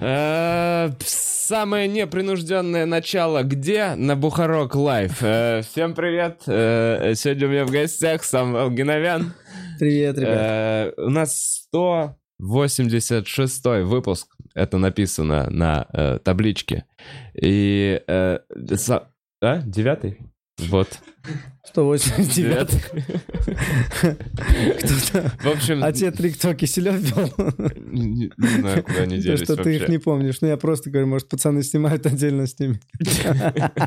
Э, Самое непринужденное начало где? На Бухарог Live. Э, Всем привет. Э, Сегодня у меня в гостях Самвел Гиновян. Привет, ребят. У нас 186 выпуск. Это написано на табличке. И... А? Девятый? Вот. 189. Кто-то... В общем, А те три кто Киселев вел? не, не знаю, куда они делись что ты их не помнишь. Ну, я просто говорю, может, пацаны снимают отдельно с ними.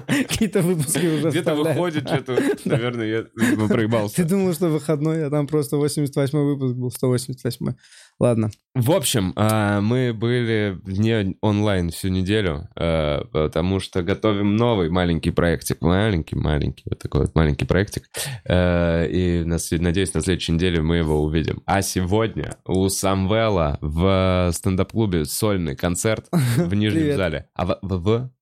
Какие-то выпуски уже Где-то выходит что-то, наверное, я видимо, проебался. Ты думал, что выходной, а там просто 88 выпуск был, 188 Ладно. В общем, а, мы были не онлайн всю неделю, а, потому что готовим новый маленький проектик. Маленький-маленький, вот такой вот маленький проектик. А, И надеюсь, на следующей неделе мы его увидим. А сегодня у Самвела в стендап-клубе сольный концерт в Нижнем Привет. зале. А в, в,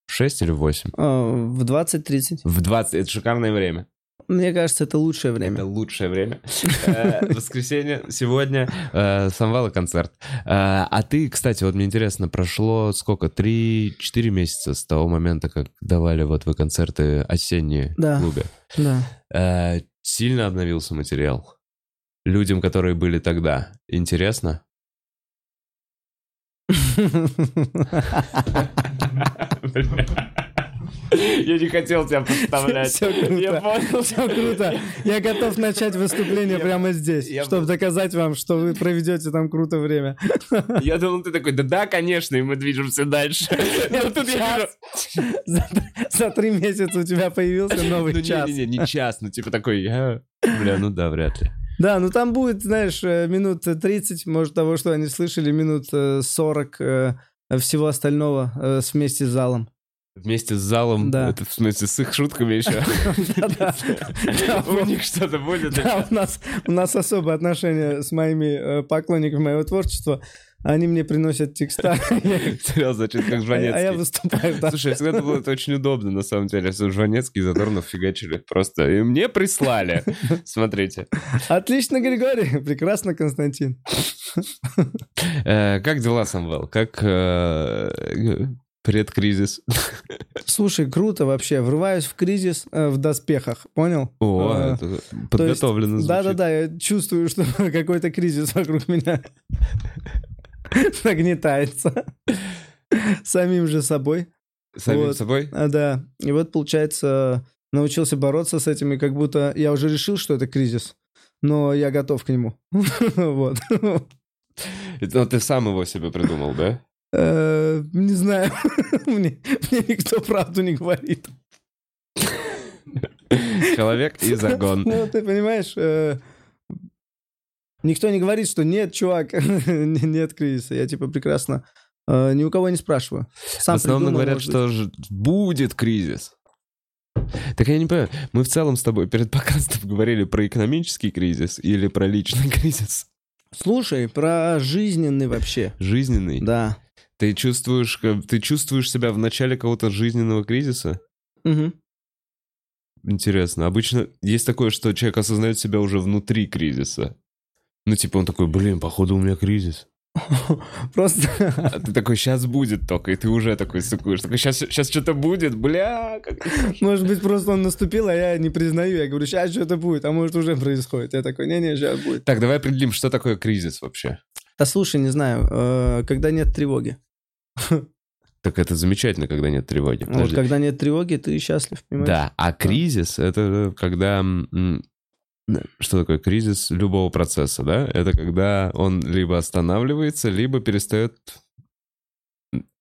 в 6 или в 8? А, В 20.30. В 20. Это шикарное время. Мне кажется, это лучшее Это время. лучшее время. Э, Воскресенье, сегодня э, Самвела концерт. Э, А ты, кстати, вот мне интересно, прошло сколько? Три-четыре месяца с того момента, как давали вот вы концерты осенние в клубе. Да. Сильно обновился материал? Людям, которые были тогда. Интересно? Я не хотел тебя подставлять. Все круто. Я понял. Все круто. Я готов начать выступление прямо здесь, чтобы доказать вам, что вы проведете там круто время. Я думал, ты такой, да да, конечно, и мы движемся дальше. Но тут я. За, три месяца у тебя появился новый Ну час. не-не-не, не час, ну типа такой. Бля, ну да, вряд ли. Да, ну там будет, знаешь, э, минут 30, может, того, что они слышали, минут э, 40 э, всего остального э, вместе с залом. Вместе с залом, Да. это в смысле с их шутками еще. У них что-то будет? Да, у нас, особое отношение с моими э, поклонниками моего творчества. Они мне приносят текста, Серьезно, звучит как а я Жванецкий. выступаю. да. Слушай, всегда было это очень удобно, на самом деле. Жванецкий и Задорнов фигачили просто. И мне прислали. Смотрите. Отлично, Григорий. Прекрасно, Константин. Э, Как дела, Самвел? Как э, предкризис? Слушай, круто вообще. Врываюсь в кризис э, в доспехах. Понял? О, Э, это подготовлено звучит. Да-да-да, я чувствую, что какой-то кризис вокруг меня нагнетается. Самим же собой. Самим Вот. собой? А, да. И вот, получается, научился бороться с этим, и как будто я уже решил, что это кризис, но я готов к нему. Вот. Ну, ты сам его себе придумал, да? Э, Не знаю. Мне мне никто правду не говорит. Человек и загон. Ну, ты понимаешь, э, никто не говорит, что нет, чувак, нет кризиса. Я типа прекрасно э, ни у кого не спрашиваю. Сам В основном придумал, говорят, что ж- будет кризис. Так я не понимаю, мы в целом с тобой перед подкастом говорили про экономический кризис или про личный кризис? Слушай, про жизненный вообще. Жизненный? Да. Ты чувствуешь, как- ты чувствуешь себя в начале какого-то жизненного кризиса? Мгм. Интересно. Обычно есть такое, что человек осознает себя уже внутри кризиса. Ну, типа он такой, блин, походу у меня кризис. Просто А ты такой, сейчас будет только, и ты уже такой сукуешь. Такой, сейчас, сейчас что-то будет, бля, как Может быть, просто он наступил, а я не признаю. Я говорю, сейчас что-то будет, а может уже происходит. Я такой, не-не, сейчас будет. Так, давай определим, что такое кризис вообще. Да слушай, не знаю, э, когда нет тревоги. Так это замечательно, когда нет тревоги. Вот Подожди. когда нет тревоги, ты счастлив, понимаешь? Да, а кризис — это когда... Что такое кризис любого процесса, да? Это когда он либо останавливается, либо перестает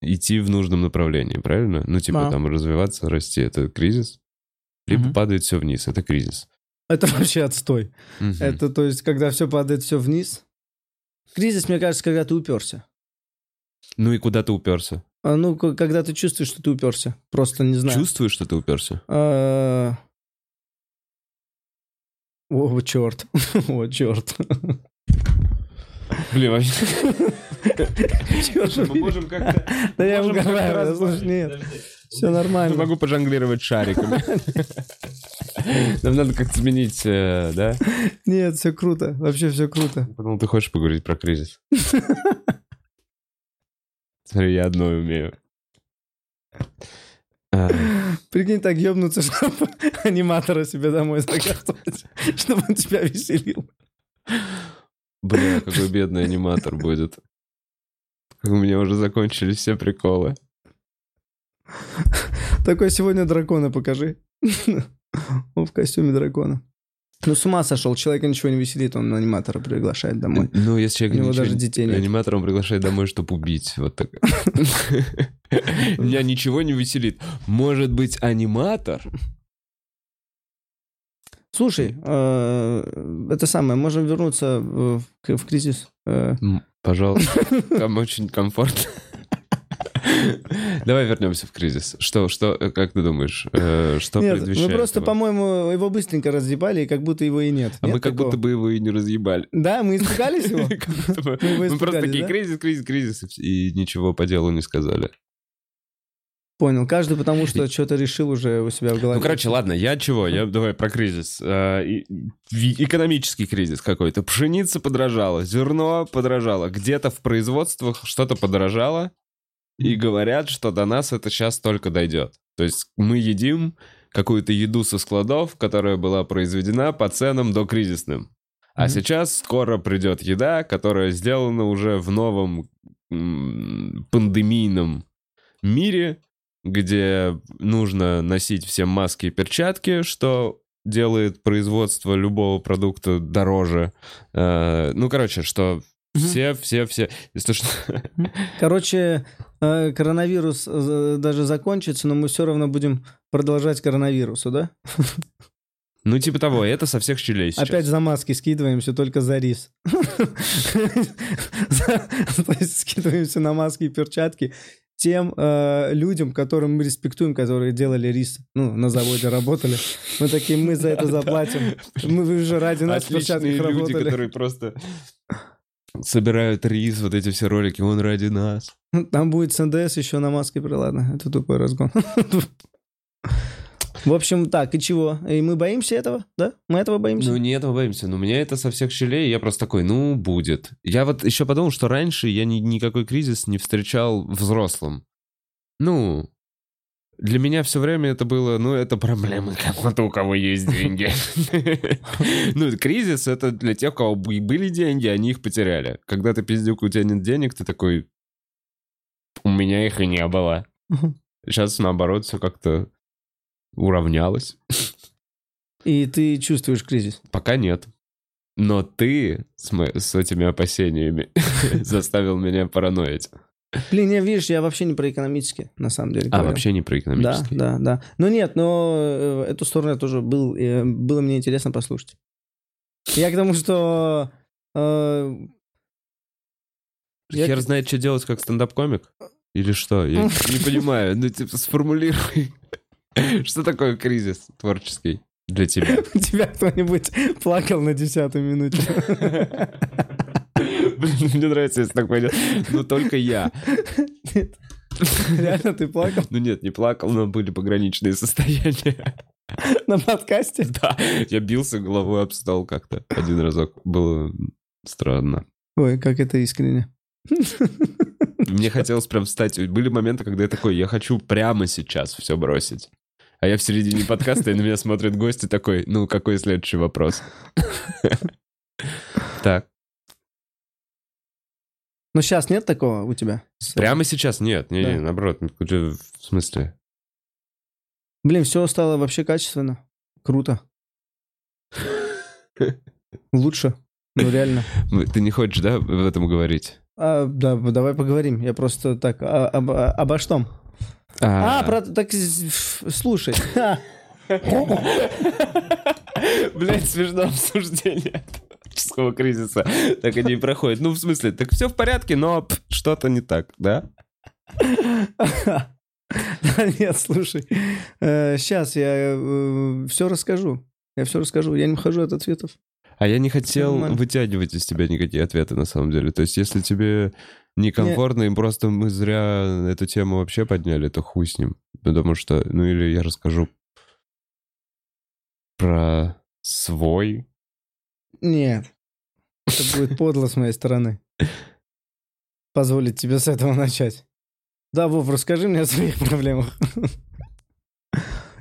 идти в нужном направлении, правильно? Ну, типа Да. там развиваться, расти — это кризис. Либо Мгм. падает все вниз, это кризис. Это вообще отстой. Мгм. Это, то есть, когда все падает все вниз. Кризис, мне кажется, когда ты уперся. Ну и куда ты уперся? А, Ну, когда ты чувствуешь, что ты уперся. Просто не знаю. Чувствуешь, что ты уперся? А, О, черт. О, черт. Блин, вообще... Мы можем как-то... Да я разбавить. слушай, нет. Все Я нормально. могу пожонглировать шариками. Нам надо как-то сменить, э, да? Нет, все круто. Вообще все круто. Подумал, ты хочешь поговорить про кризис. Смотри, я одно умею. А, Прикинь, так ёбнуться, чтобы аниматора себе домой заказывать, чтобы он тебя веселил. Бля, какой бедный аниматор будет. У меня уже закончились все приколы. Такой сегодня дракона покажи. Он в костюме дракона. Ну, с ума сошел, человека ничего не веселит, он аниматора приглашает домой. Ну, если человек У него даже детей нет. аниматор, он приглашает домой, чтобы убить. Вот так. Меня ничего не веселит. Может быть, аниматор? Слушай, э, это самое, можем вернуться в, кризис. Э, Пожалуйста, там очень комфортно. Давай вернемся в кризис. Что, что, э, как ты думаешь, э, что Нет, мы предвещает просто, его? по-моему, его быстренько разъебали, и как будто его и нет. А Нет мы как такого? будто бы его и не разъебали. Да, мы испугались его? Мы Мы просто такие, кризис, кризис, кризис, и ничего по делу не сказали. Понял. Каждый потому что что-то решил уже у себя в голове. Ну, короче, ладно, я чего? Я давай про кризис. Э, Экономический кризис какой-то. Пшеница подорожала, зерно подорожало, где-то в производствах что-то подорожало, и говорят, что до нас это сейчас только дойдет. То есть мы едим какую-то еду со складов, которая была произведена по ценам докризисным. А Мгм. сейчас скоро придет еда, которая сделана уже в новом м, пандемийном мире, где нужно носить всем маски и перчатки, что делает производство любого продукта дороже. Э, ну, короче, что Все, все, все... Что... Короче, э, коронавирус э, даже закончится, но мы все равно будем продолжать коронавирусу, да? Ну, типа того, это со всех щелей сейчас. Опять за маски скидываемся только за рис. То есть скидываемся на маски и перчатки тем э, людям, которым мы респектуем, которые делали рис, ну, на заводе работали. Мы такие, мы за это заплатим. Мы вы же ради нас Отличные перчатках люди, работали. которые просто собирают рис, вот эти все ролики, он ради нас. Там будет с НДС еще на маске, ладно, это тупой разгон. В общем, так, и чего? И мы боимся этого, да? Мы этого боимся? Ну, не этого боимся. Но у меня это со всех щелей, я просто такой, ну, будет. Я вот еще подумал, что раньше я ни- никакой кризис не встречал взрослым. Ну, для меня все время это было, ну, это проблемы кого-то, у кого есть деньги. Ну, кризис — это для тех, у кого бы- были деньги, они их потеряли. Когда ты пиздюк, у тебя нет денег, ты такой, у меня их и не было. Сейчас, наоборот, все как-то уравнялось. И ты чувствуешь кризис? Пока нет. Но ты с, мо- с этими опасениями заставил меня параноить. Блин, я, видишь, я вообще не про экономически, на самом деле. А, говорю. вообще не про Да, экономический. да, да. Ну нет, но э, эту сторону я тоже был, э, было мне интересно послушать. Я к тому, что... э, Я Хер к- знает, что делать как стендап-комик? Или что? Я не понимаю. Ну, типа, сформулируй. Что такое кризис творческий для тебя? У тебя кто-нибудь плакал на десятой минуте? Блин, мне нравится, если так пойдет. Но только я. Реально ты плакал Ну нет, не плакал, но были пограничные состояния. на подкасте? Да, я бился головой об стол как-то один разок. Было странно. Ой, как это искренне. Мне хотелось прям встать. Были моменты, когда я такой, я хочу прямо сейчас все бросить. А я в середине подкаста, и на меня смотрит гость и такой, ну, какой следующий вопрос? Так, Но сейчас нет такого у тебя? Прямо сейчас нет, не, не, Да. наоборот, ну, в смысле? Блин, все стало вообще качественно. Круто. Лучше. Ну, реально. Ты не хочешь, да, в этом говорить? А, да, давай поговорим. Я просто так, а, об- а- обо что? А, про, так, слушай. Блять, смешно обсуждение творческого кризиса. Так они и проходят. Ну, в смысле, так все в порядке, но что-то не так, да? Нет, слушай. Сейчас я все расскажу. Я все расскажу. Я не хожу от ответов. А я не хотел вытягивать из тебя никакие ответы, на самом деле. То есть, если тебе некомфортно, и просто мы зря эту тему вообще подняли, то хуй с ним. Потому что, ну или я расскажу про свой. Нет. Это будет подло с моей стороны. Позволить тебе с этого начать. Да, Вов, расскажи мне о своих проблемах.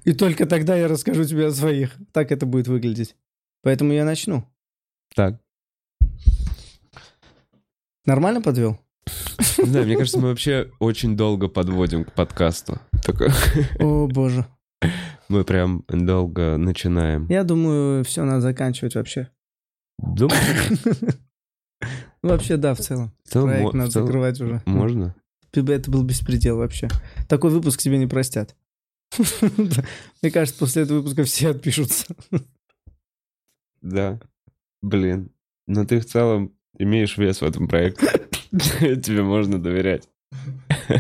И только тогда я расскажу тебе о своих. Так это будет выглядеть. Поэтому я начну. Так. Нормально подвел? Не знаю, мне кажется, мы вообще очень долго подводим к подкасту. Только О, боже. мы прям долго начинаем. Я думаю, все надо заканчивать вообще. Думаю, Ну, Вообще, да, в целом. в целом, Проект надо целом закрывать уже. можно. Это был беспредел вообще. Такой выпуск тебе не простят. Мне кажется, после этого выпуска все отпишутся. Да. Блин. Но ты в целом имеешь вес в этом проекте. Тебе можно доверять.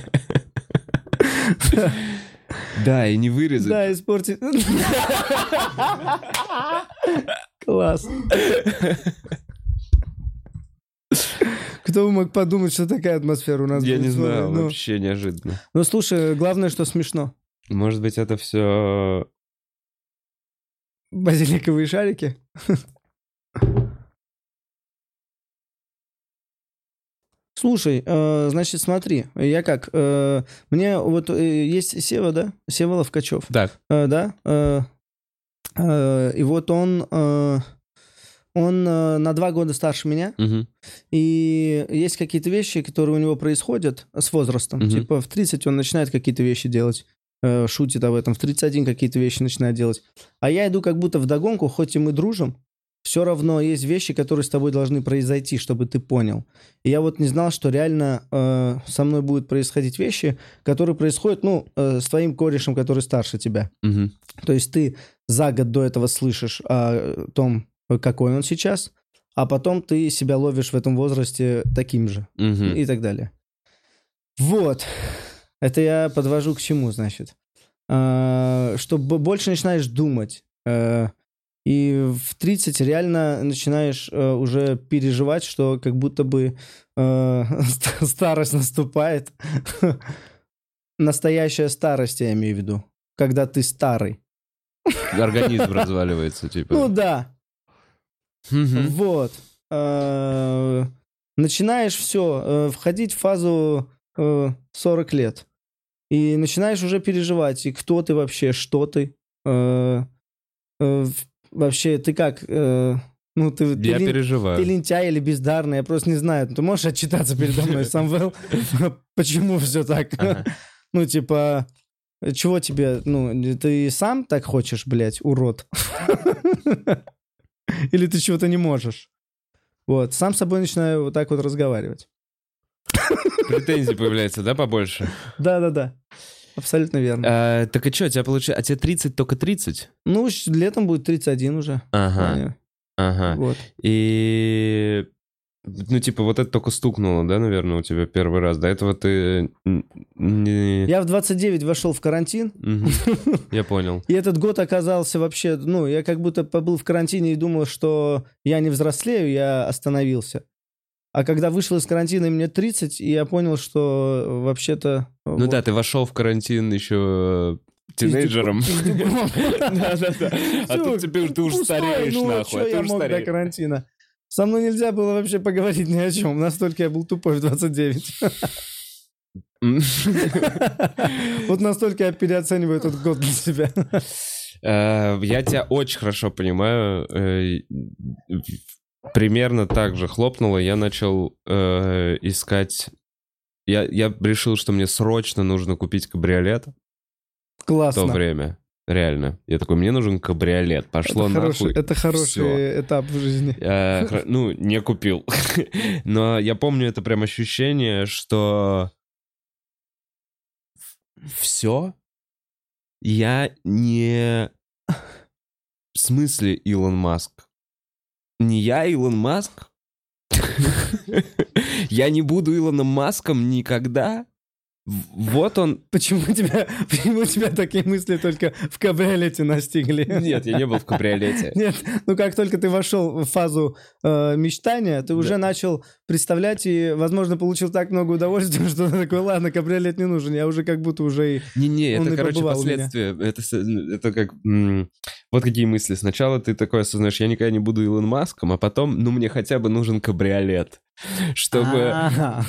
Да, и не вырезать. Да, испортить. Класс. Кто бы мог подумать, что такая атмосфера у нас Я будет не знаю, Ну, вообще неожиданно. Ну, слушай, главное, что смешно. Может быть, это все... Базиликовые шарики. Слушай, э, значит, смотри, я как, э, мне вот э, есть Сева, да, Сева Ловкачев, Так. Э, да, э, э, и вот он, э, он э, на два года старше меня, Мгм. и есть какие-то вещи, которые у него происходят с возрастом. Мгм. Типа в 30 он начинает какие-то вещи делать, э, шутит об этом, в 31 какие-то вещи начинает делать. А я иду как будто в догонку, хоть и мы дружим, все равно есть вещи, которые с тобой должны произойти, чтобы ты понял. И я вот не знал, что реально э, со мной будут происходить вещи, которые происходят, ну, э, с твоим корешем, который старше тебя. Мгм. То есть ты за год до этого слышишь о том, какой он сейчас, а потом ты себя ловишь в этом возрасте таким же Мгм. и так далее. Вот. Это я подвожу к чему, значит. А, Что больше начинаешь думать. э, И в 30 реально начинаешь э, уже переживать, что как будто бы э, старость наступает. Настоящая старость, я имею в виду. Когда ты старый. Организм разваливается, типа. Ну да. Вот. Э, Начинаешь все, входить в фазу э, 40 лет. И начинаешь уже переживать, и кто ты вообще, что ты. Вообще, ты как? э, Ну, ты, ты Я лен- переживаю. ты лентяй или бездарный, я просто не знаю. Ты можешь отчитаться передо мной, Самвел, почему все так? Ну, типа, чего тебе, ну, ты сам так хочешь, блядь, урод? Или ты чего-то не можешь? Вот, сам с собой начинаю вот так вот разговаривать. Претензий появляется, да, побольше? Да-да-да, абсолютно верно. А, Так и что, тебя получается... А тебе 30 только 30? Ну, летом будет 31 уже. Ага, Понял. ага. Вот. И... Ну, типа, вот это только стукнуло, да, наверное, у тебя первый раз. До этого ты не... Я в 29 вошел в карантин, Мгм. Я понял. и этот год оказался вообще, ну, я как будто побыл в карантине и думал, что я не взрослею, я остановился. А когда вышел из карантина, и мне 30, и я понял, что вообще-то... Ну да, ты вошел в карантин еще тинейджером. Да-да-да. А тут теперь ты уже стареешь, нахуй. А ты я мог до карантина? Со мной нельзя было вообще поговорить ни о чем. Настолько я был тупой в 29. М. Вот настолько я переоцениваю этот год для себя. Э, Я тебя очень хорошо понимаю. Э, Примерно так же хлопнуло. Я начал э, искать... Я, я решил, что мне срочно нужно купить кабриолет в то Классно. время. Реально. Я такой, мне нужен кабриолет. Пошло Это хороший, нахуй. это хороший Всё. этап в жизни. Э, хра- ну, не купил. Но я помню это прям ощущение, что все я не... В смысле Илон Маск? Не я Илон Маск? Я не буду Илоном Маском никогда? Вот он... Почему тебя, почему тебя такие мысли только в кабриолете настигли? Нет, я не был в кабриолете. Нет, ну как только ты вошел в фазу э, мечтания, ты уже Да. начал представлять и, возможно, получил так много удовольствия, что ты такой, ладно, кабриолет не нужен, я уже как будто уже и... Не-не, это, и короче, последствия. Это, это как... вот какие мысли. Сначала ты такой осознаешь, я никогда не буду Илон Маском, а потом, ну, мне хотя бы нужен кабриолет. Чтобы,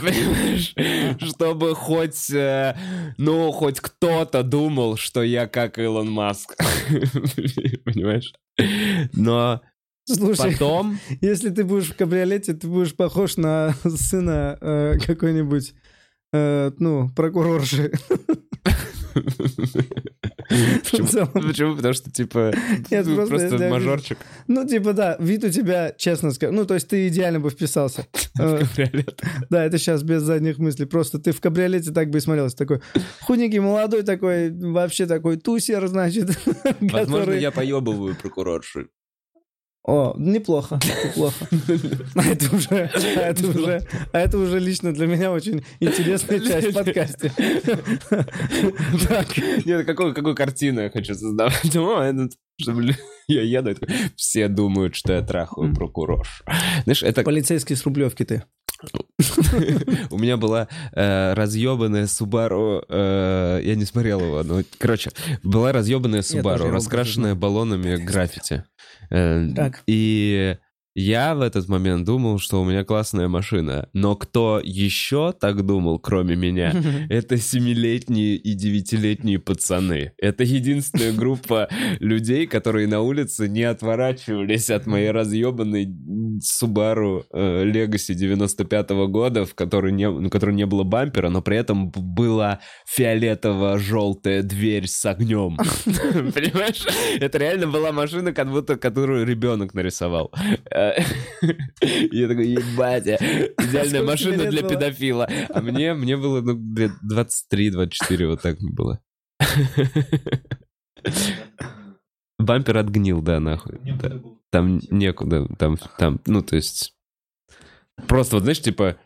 понимаешь, чтобы хоть, э, ну, хоть кто-то думал, что я как Илон Маск. Понимаешь? Но Слушай, потом... если ты будешь в кабриолете, ты будешь похож на сына э, какой-нибудь, э, ну, прокурорши. Почему? Потому что, типа, ну, просто мажорчик. Ну, типа, да, вид у тебя, честно скажу, ну, то есть ты идеально бы вписался. Э, Кабриолет. Да, это сейчас без задних мыслей. Просто ты в кабриолете так бы и смотрелся. Такой худенький, молодой такой, вообще такой тусер, значит. Возможно, я поебываю прокурорши. О, неплохо, неплохо. А это уже, а это уже, а это уже лично для меня очень интересная часть. Так, Нет, какую, какую картину я хочу создавать? О, это, чтобы лю- я еду, все думают, что я трахаю прокуроршу. Знаешь, это полицейский с Рублевки ты. у меня была э, разъебанная Subaru, э, я не смотрел его, но, короче, была разъебанная его раскрашенная баллонами граффити. Э. И я в этот момент думал, что у меня классная машина, но кто еще так думал, кроме меня, это семилетние и девятилетние пацаны. Это единственная группа людей, которые на улице не отворачивались от моей разъебанной Subaru э, Legacy 95 года, в которой не, у которой не было бампера, но при этом была фиолетово-желтая дверь с огнем. Понимаешь? Это реально была машина, как будто которую ребенок нарисовал. Я такой, ебать, идеальная машина для педофила. А мне, мне было, ну, лет 23-24, вот так было. Бампер отгнил, да, нахуй. Там некуда, там, там, ну, то есть... Просто, вот, знаешь, типа,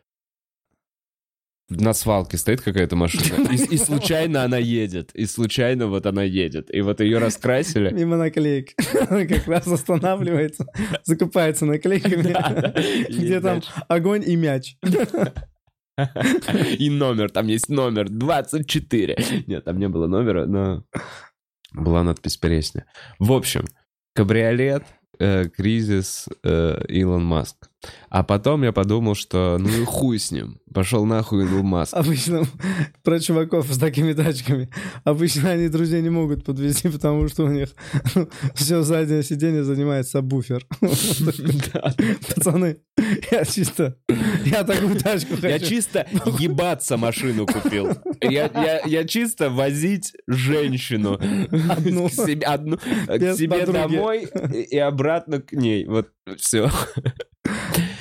на свалке стоит какая-то машина, и, и случайно она едет, и случайно вот она едет, и вот ее раскрасили. Мимо наклеек. Она как раз останавливается, закупается наклейками, где там огонь и мяч. И номер, там есть номер 24. Нет, там не было номера, но была надпись пересня. В общем, кабриолет, э, кризис, э, Илон Маск. А потом я подумал, что ну и хуй с ним. Пошел нахуй Илон Маск. Обычно про чуваков с такими тачками. Обычно они друзей не могут подвести, потому что у них все заднее сиденье занимает сабвуфер. Пацаны, я чисто... Я такую тачку хочу. Я чисто ебаться машину купил. Я, чисто возить женщину Одну. к себе, домой и обратно к ней. Вот все.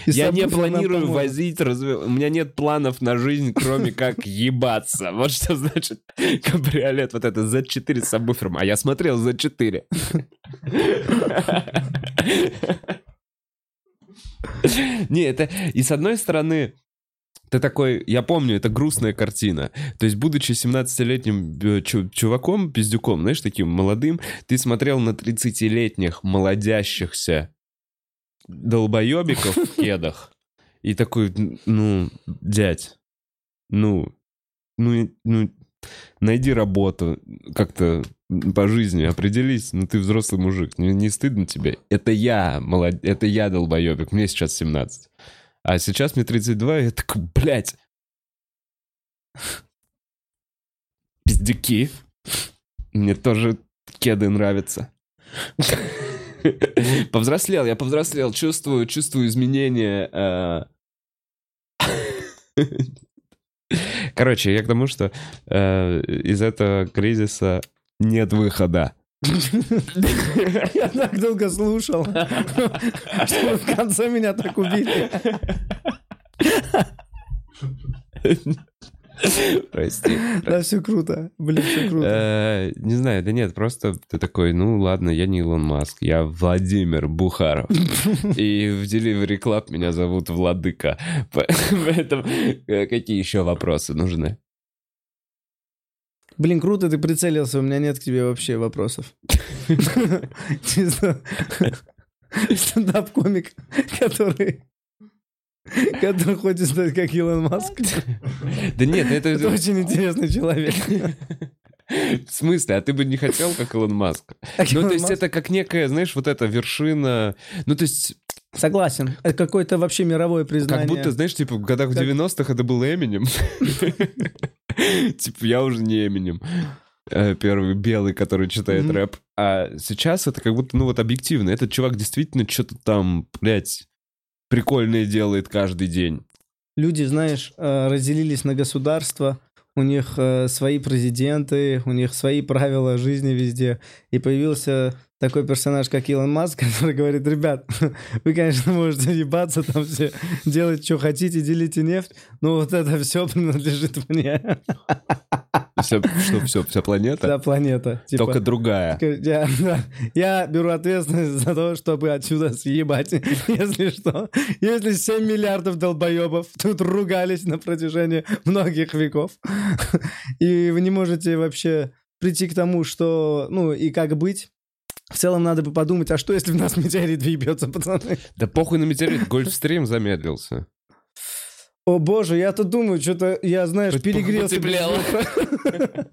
И Я не планирую возить, разве- у меня нет планов на жизнь, кроме как ебаться. Вот что значит кабриолет, вот это Z4 с сабвуфером. А я смотрел Z4. Не, это... И с одной стороны, ты такой, я помню, это грустная картина. То есть, будучи 17-летним э, чу- чуваком, пиздюком, знаешь, таким молодым, ты смотрел на 30-летних молодящихся долбоебиков в кедах. И такой, ну, дядь, ну, ну, ну, найди работу, как-то по жизни определись, ну ты взрослый мужик, не, не стыдно тебе? Это я, молод... это я долбоебик, мне сейчас 17. А сейчас мне 32, и я такой, блядь, пиздюки, мне тоже кеды нравятся. Повзрослел, я повзрослел, чувствую, чувствую изменения. э. Короче, я к тому, что э, из этого кризиса нет выхода. Я так долго слушал, что в конце меня так убили. Прости. Да, все круто. Блин, все круто. Э, Не знаю, да нет, просто ты такой, ну ладно, я не Илон Маск, я Владимир Бухаров. И в Delivery Club меня зовут Владыка. Поэтому э, какие еще вопросы нужны? Блин, круто ты прицелился, у меня нет к тебе вообще вопросов. Чисто стендап-комик, который... Который хочет стать как Илон Маск. Да нет, Это это... очень интересный человек. В смысле? А ты бы не хотел, как Илон Маск? Ну, то есть это как некая, знаешь, вот эта вершина... Ну, то есть Согласен. Это какое-то вообще мировое признание. как будто, знаешь, типа в годах Как- 90-х это был Эминем. Типа я уже не Эминем. Э, Первый белый, который читает рэп. А сейчас это как будто, ну вот объективно. Этот чувак действительно что-то там, блядь, прикольное делает каждый день. Люди, знаешь, э, разделились на государства, у них э, свои президенты, у них свои правила жизни везде. И появился такой персонаж, как Илон Маск, который говорит, ребят, вы, конечно, можете ебаться там все, делать, что хотите, делите нефть, но вот это все принадлежит мне, Вся, что, все, вся планета? вся планета. Типа, Только другая. Я, да, я беру ответственность за то, чтобы отсюда съебать, если что. Если 7 миллиардов долбоебов тут ругались на протяжении многих веков, и вы не можете вообще прийти к тому, что, ну, и как быть, в целом надо бы подумать, а что, если в нас метеорит въебется, пацаны? Да похуй на метеорит, Гольфстрим замедлился. О боже, я тут думаю, что-то, я, знаешь, перегрелся. потеплело.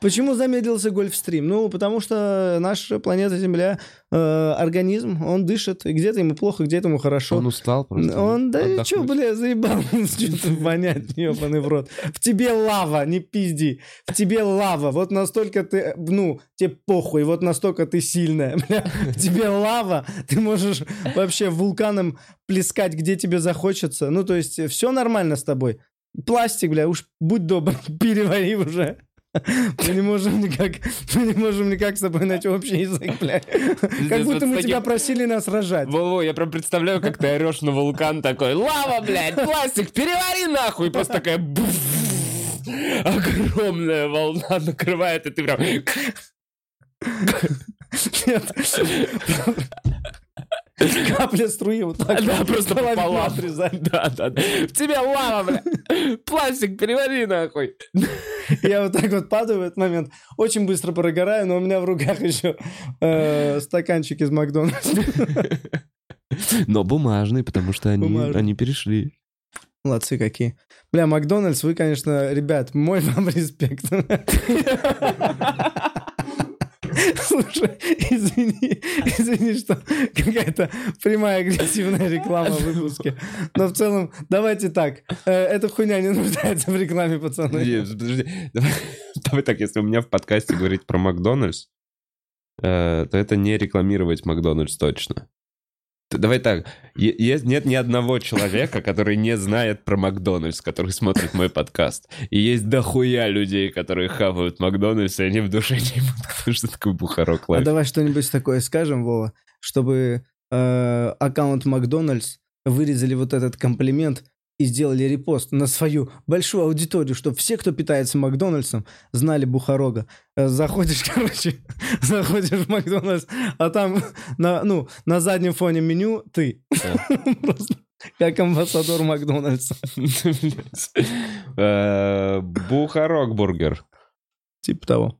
Почему замедлился Гольфстрим? Ну, потому что наша планета Земля, э, организм, он дышит, и где-то ему плохо, где-то ему хорошо. Он устал просто. Он, да Отдохнуть. что, бля, заебал, что-то вонять, ебаный в рот. В тебе лава, не пизди. В тебе лава. Вот настолько ты, ну, тебе похуй, вот настолько ты сильная. Бля. В тебе лава, ты можешь вообще вулканом плескать, где тебе захочется. Ну, то есть, все нормально с тобой. Пластик, бля, уж будь добр, перевари уже. Мы не можем никак, мы не можем никак с тобой найти общий язык, бля. Как будто мы тебя просили нас рожать. Во-во, я прям представляю, как ты орешь на вулкан такой, лава, блядь, пластик, перевари нахуй, и просто такая огромная волна накрывает, и ты прям... Нет. Капля струи вот так. Да, просто пополам. отрезать. Да, да. В тебя лава, блядь. Пластик, перевари нахуй. Я вот так вот падаю в этот момент. Очень быстро прогораю, но у меня в руках еще э, стаканчик из Макдональдса. Но бумажный, потому что они, Бумажный. они перешли. Молодцы какие. Бля, Макдональдс, вы, конечно, ребят, мой вам респект. Слушай, извини, извини, что какая-то прямая агрессивная реклама в выпуске. Но в целом, давайте так. э, Эта хуйня не нуждается в рекламе, пацаны. Подожди, подожди. Давай, давай так, если у меня в подкасте говорить про Макдональдс, э, то это не рекламировать Макдональдс точно. Давай так, нет ни одного человека, который не знает про Макдональдс, который смотрит мой подкаст. И есть дохуя людей, которые хавают Макдональдс, и они в душе не могут, потому что такой бухарок А лайф. давай что-нибудь такое скажем, Вова, чтобы э, аккаунт Макдональдс вырезали вот этот комплимент и сделали репост на свою большую аудиторию, чтобы все, кто питается Макдональдсом, знали Бухарога. Э, Заходишь, короче, заходишь в Макдональдс, а там на, ну, на заднем фоне меню ты. Просто как амбассадор Макдональдса. Э, Бухарок бургер. Типа того.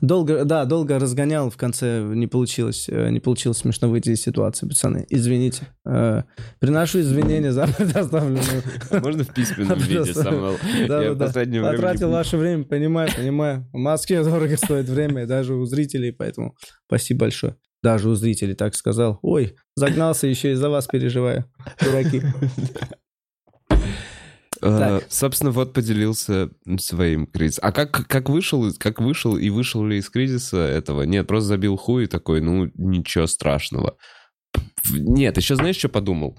Долго, да, долго разгонял, в конце не получилось, э, не получилось смешно выйти из ситуации, пацаны. Извините. Э, Приношу извинения за предоставленную. Можно в письменном виде, Самвел? Я Да, в да, последнее да. время... Потратил ваше время, понимаю, понимаю. В Москве дорого стоит время, даже у зрителей, поэтому спасибо большое. Даже у зрителей так сказал. Ой, загнался, еще и за вас переживаю. Дураки. Так. Собственно, вот поделился своим кризисом. А как, как вышел, как вышел и вышел ли из кризиса этого? Нет, просто забил хуй и такой, ну, ничего страшного. Нет, еще знаешь, что подумал?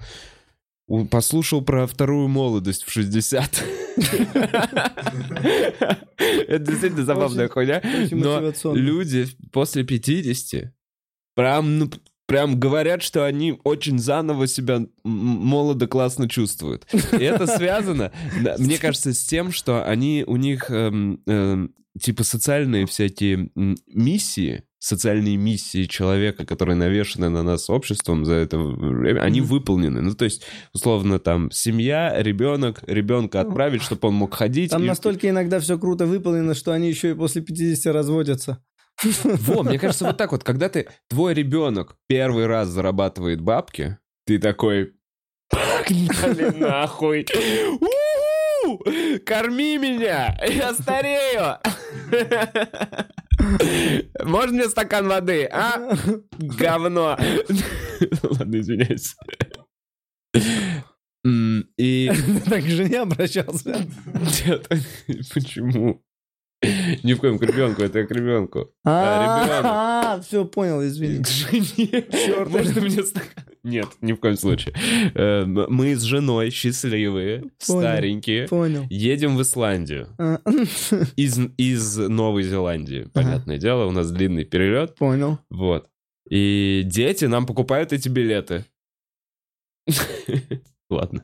Послушал про вторую молодость в 60. Это действительно забавная хуйня. Но люди после 50 прям, ну, прям говорят, что они очень заново себя молодо классно чувствуют. И это связано, мне кажется, с тем, что они, у них эм, эм, типа социальные всякие миссии, социальные миссии человека, которые навешаны на нас обществом за это время, они выполнены. Ну, то есть, условно, там, семья, ребенок, ребенка отправить, чтобы он мог ходить. Там и- настолько иногда все круто выполнено, что они еще и после 50 разводятся. Во, мне кажется, вот так вот, когда ты, твой ребенок первый раз зарабатывает бабки, ты такой, погнали нахуй. Корми меня! Я старею! Можно мне стакан воды, а? Говно. Ладно, извиняюсь. И... Так к жене обращался. Нет, почему? Ни в коем к ребенку, это к ребенку. А, все, понял, извини. К жене. Можно мне? Нет, ни в коем случае. Э, Мы с женой счастливые, старенькие, Понял. едем в Исландию. А, Из, из Новой Зеландии, понятное дело, у нас длинный перелет. Понял. Вот. И дети нам покупают эти билеты. Ладно.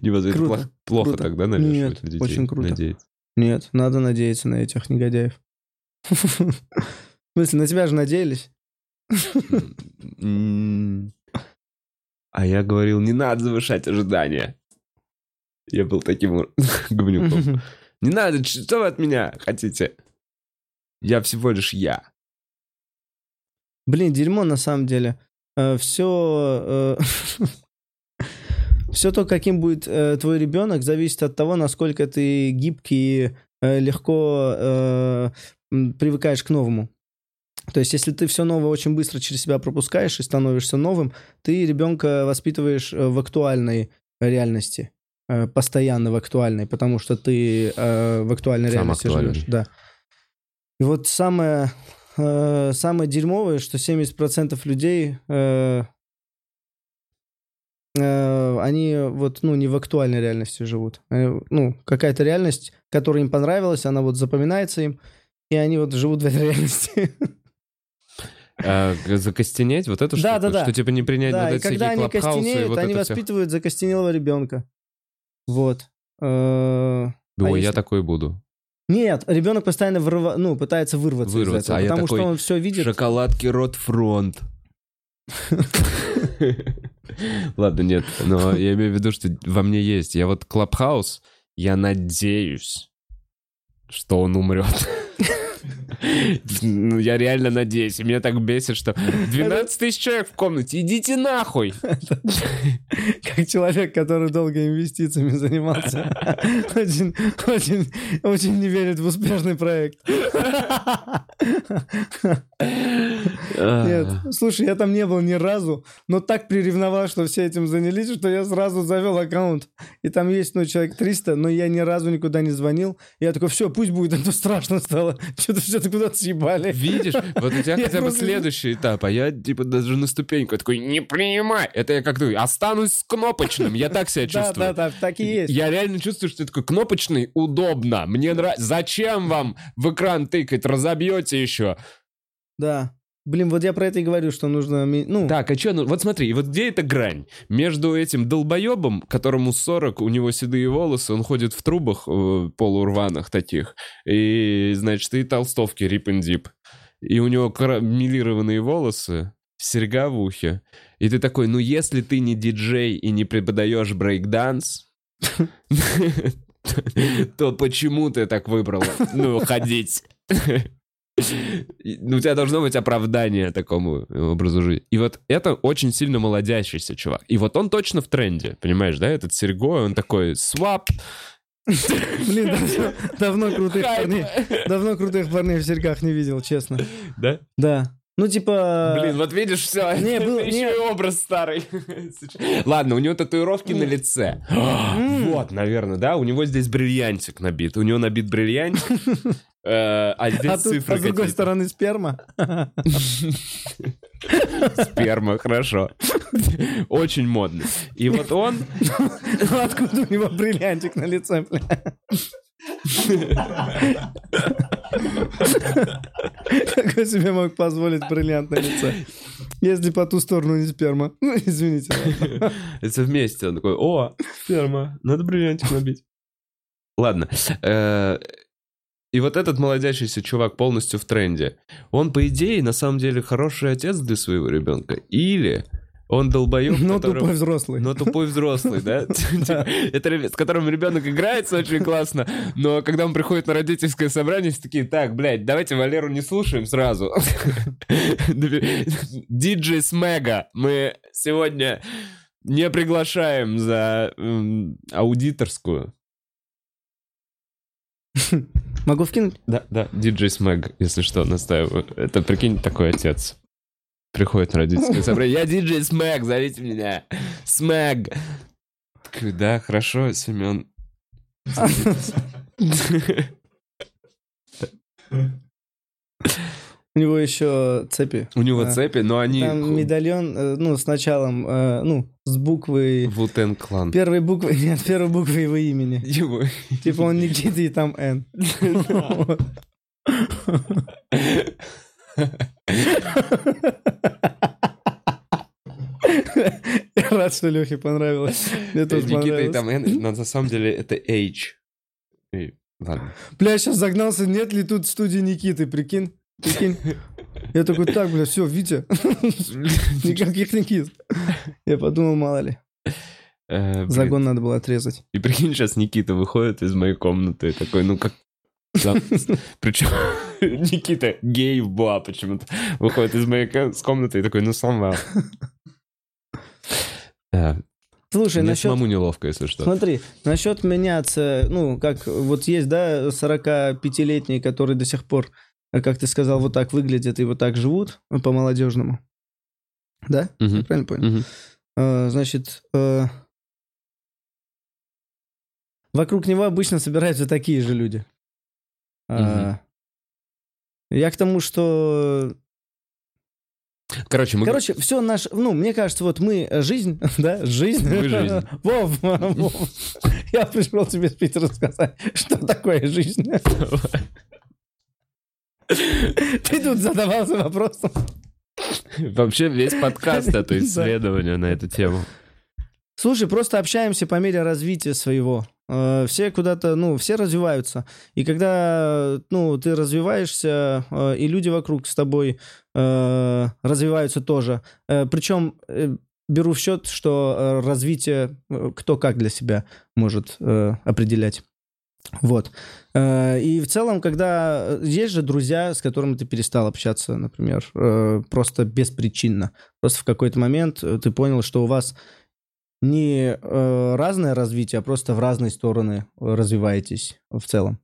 Не буду, это Круто, плохо, тогда навешивать Нет, очень круто. надеяться. Нет, надо надеяться на этих негодяев. В смысле, на тебя же надеялись? А я говорил, не надо завышать ожидания. Я был таким говнюком. Не надо, что вы от меня хотите? Я всего лишь я. Блин, дерьмо на самом деле. Все... Все то, каким будет э, твой ребенок, зависит от того, насколько ты гибкий и э, легко э, привыкаешь к новому. То есть, если ты все новое очень быстро через себя пропускаешь и становишься новым, ты ребенка воспитываешь э, в актуальной реальности, э, постоянно в актуальной, потому что ты э, в актуальной Сам реальности актуальный. живешь. Да. И вот самое, э, самое дерьмовое, что 70% людей, э, они вот, ну, не в актуальной реальности живут. Э, ну, какая-то реальность, которая им понравилась, она вот запоминается им, и они вот живут в этой реальности. А, г- закостенеть, вот эту Да, да, да. что типа не принять Да, вот эти когда они костенеют, вот они это воспитывают закостенелого ребенка. Вот. Э, а я если- такой буду. Нет, ребенок постоянно вырва- ну, пытается вырваться, Вырваться, из этого, а я потому такой, что он все видит. Шоколадки рот фронт. Ладно, нет, но я имею в виду, что во мне есть. Я вот Клабхаус, я надеюсь, что он умрет. Ну, я реально надеюсь. И меня так бесит, что 12 тысяч человек в комнате. Идите нахуй. Как человек, который долго инвестициями занимался. Очень, очень, очень не верит в успешный проект. Нет, слушай, я там не был ни разу, но так приревновал, что все этим занялись, что я сразу завел аккаунт. И там есть, ну, человек 300, но я ни разу никуда не звонил. Я такой, все, пусть будет, а то страшно стало. Что-то все-то куда-то съебали. Видишь, вот у тебя хотя бы следующий этап, а я типа даже на ступеньку такой, не принимай. Это я как то останусь с кнопочным, я так себя Да, чувствую. да, да, так и есть. Я реально чувствую, что такой кнопочный удобно. Мне нравится. Зачем вам в экран тыкать? Разобьете еще. Да. Блин, вот я про это и говорю, что нужно... Ну, Так, а что? Ну, вот смотри, вот где эта грань? Между этим долбоебом, которому 40, у него седые волосы, он ходит в трубах э, полурваных таких, и, значит, и толстовки рип and дип. И у него кра- милированные волосы, серьга в ухе. И ты такой, ну если ты не диджей и не преподаешь брейкданс, то почему ты так выбрал, ну, ходить? Ну, у тебя должно быть оправдание такому образу жизни. И вот это очень сильно молодящийся чувак. И вот он точно в тренде, понимаешь, да? Этот Серго, он такой свап. блин, давно, давно крутых парней. Давно крутых парней в серьгах не видел, честно. Да? Да. Ну, типа... Блин, вот видишь, все. не, был- еще не. и образ старый. Ладно, у него татуировки на лице. Вот, наверное, да? У него здесь бриллиантик набит. У него набит бриллиантик, э, а здесь А, цифры а с другой стороны сперма. Сперма, хорошо. Очень модно. И вот он... Ну, Откуда у него бриллиантик на лице, бля? Как он себе мог позволить бриллиант на лице? Если по ту сторону не сперма. Ну, извините. Это вместе. Он такой, о, сперма, надо бриллиантик набить. Ладно. Э, И вот этот молодящийся чувак полностью в тренде. Он, по идее, на самом деле хороший отец для своего ребенка. Или он долбоеб, Но которым- тупой взрослый. Но тупой взрослый, да? Типа, Это с которым ребенок играется очень классно, но когда он приходит на родительское собрание, все такие, так, блядь, давайте Валеру не слушаем сразу. Диджей Смега мы сегодня не приглашаем за аудиторскую. Могу вкинуть? Да, да, диджей Смэг, если что, настаиваю. Это, прикинь, такой отец. Приходит на родительское собрание. Я диджей Смэг, зовите меня. Смэг. Да, хорошо, Семен. У него еще цепи. У него цепи, но они... Там медальон, э, ну, с началом, э, ну, с буквой... Вутен клан. Первой буквы, нет, первой буквы его имени. Его. Типа он Никита и там Н. Я рад, что Лехе понравилось. Мне тоже понравилось. там Н, но на самом деле это H. Ладно. Бля, сейчас загнался, нет ли тут студии Никиты, прикинь? Прикинь. Я такой, так, бля, все, Витя, никаких Никит. Я подумал, мало ли. Э. Загон надо было отрезать. И прикинь, сейчас Никита выходит из моей комнаты такой, ну как... Причем Никита гей в ба почему-то выходит из моей с комнаты и такой, ну сама. Э, Слушай, Мне насчет... самому неловко, если что. Смотри, насчет меняться, ну, как вот есть, да, 45-летние, которые до сих пор, э, как ты сказал, вот так выглядят и вот так живут э, по-молодежному. Да? Я правильно понял? Э, Значит, э, вокруг него обычно собираются такие же люди. А, Я к тому, что Короче, мы... Короче, все наш, ну, мне кажется, вот мы э, жизнь, да, жизнь. Мы жизнь. Вов, Вов, я пришел тебе с Питера рассказать, что такое жизнь. Ты тут задавался вопросом. Вообще весь подкаст это исследование на эту тему. Слушай, просто общаемся по мере развития своего. Э, Все куда-то, ну, все развиваются. И когда, ну, ты развиваешься, э, и люди вокруг с тобой э, развиваются тоже. Причем беру в счет, что развитие кто как для себя может определять. Вот. И в целом, когда... Есть же друзья, с которыми ты перестал общаться, например, просто беспричинно. Просто в какой-то момент ты понял, что у вас не э, разное развитие, а просто в разные стороны э, развиваетесь в целом.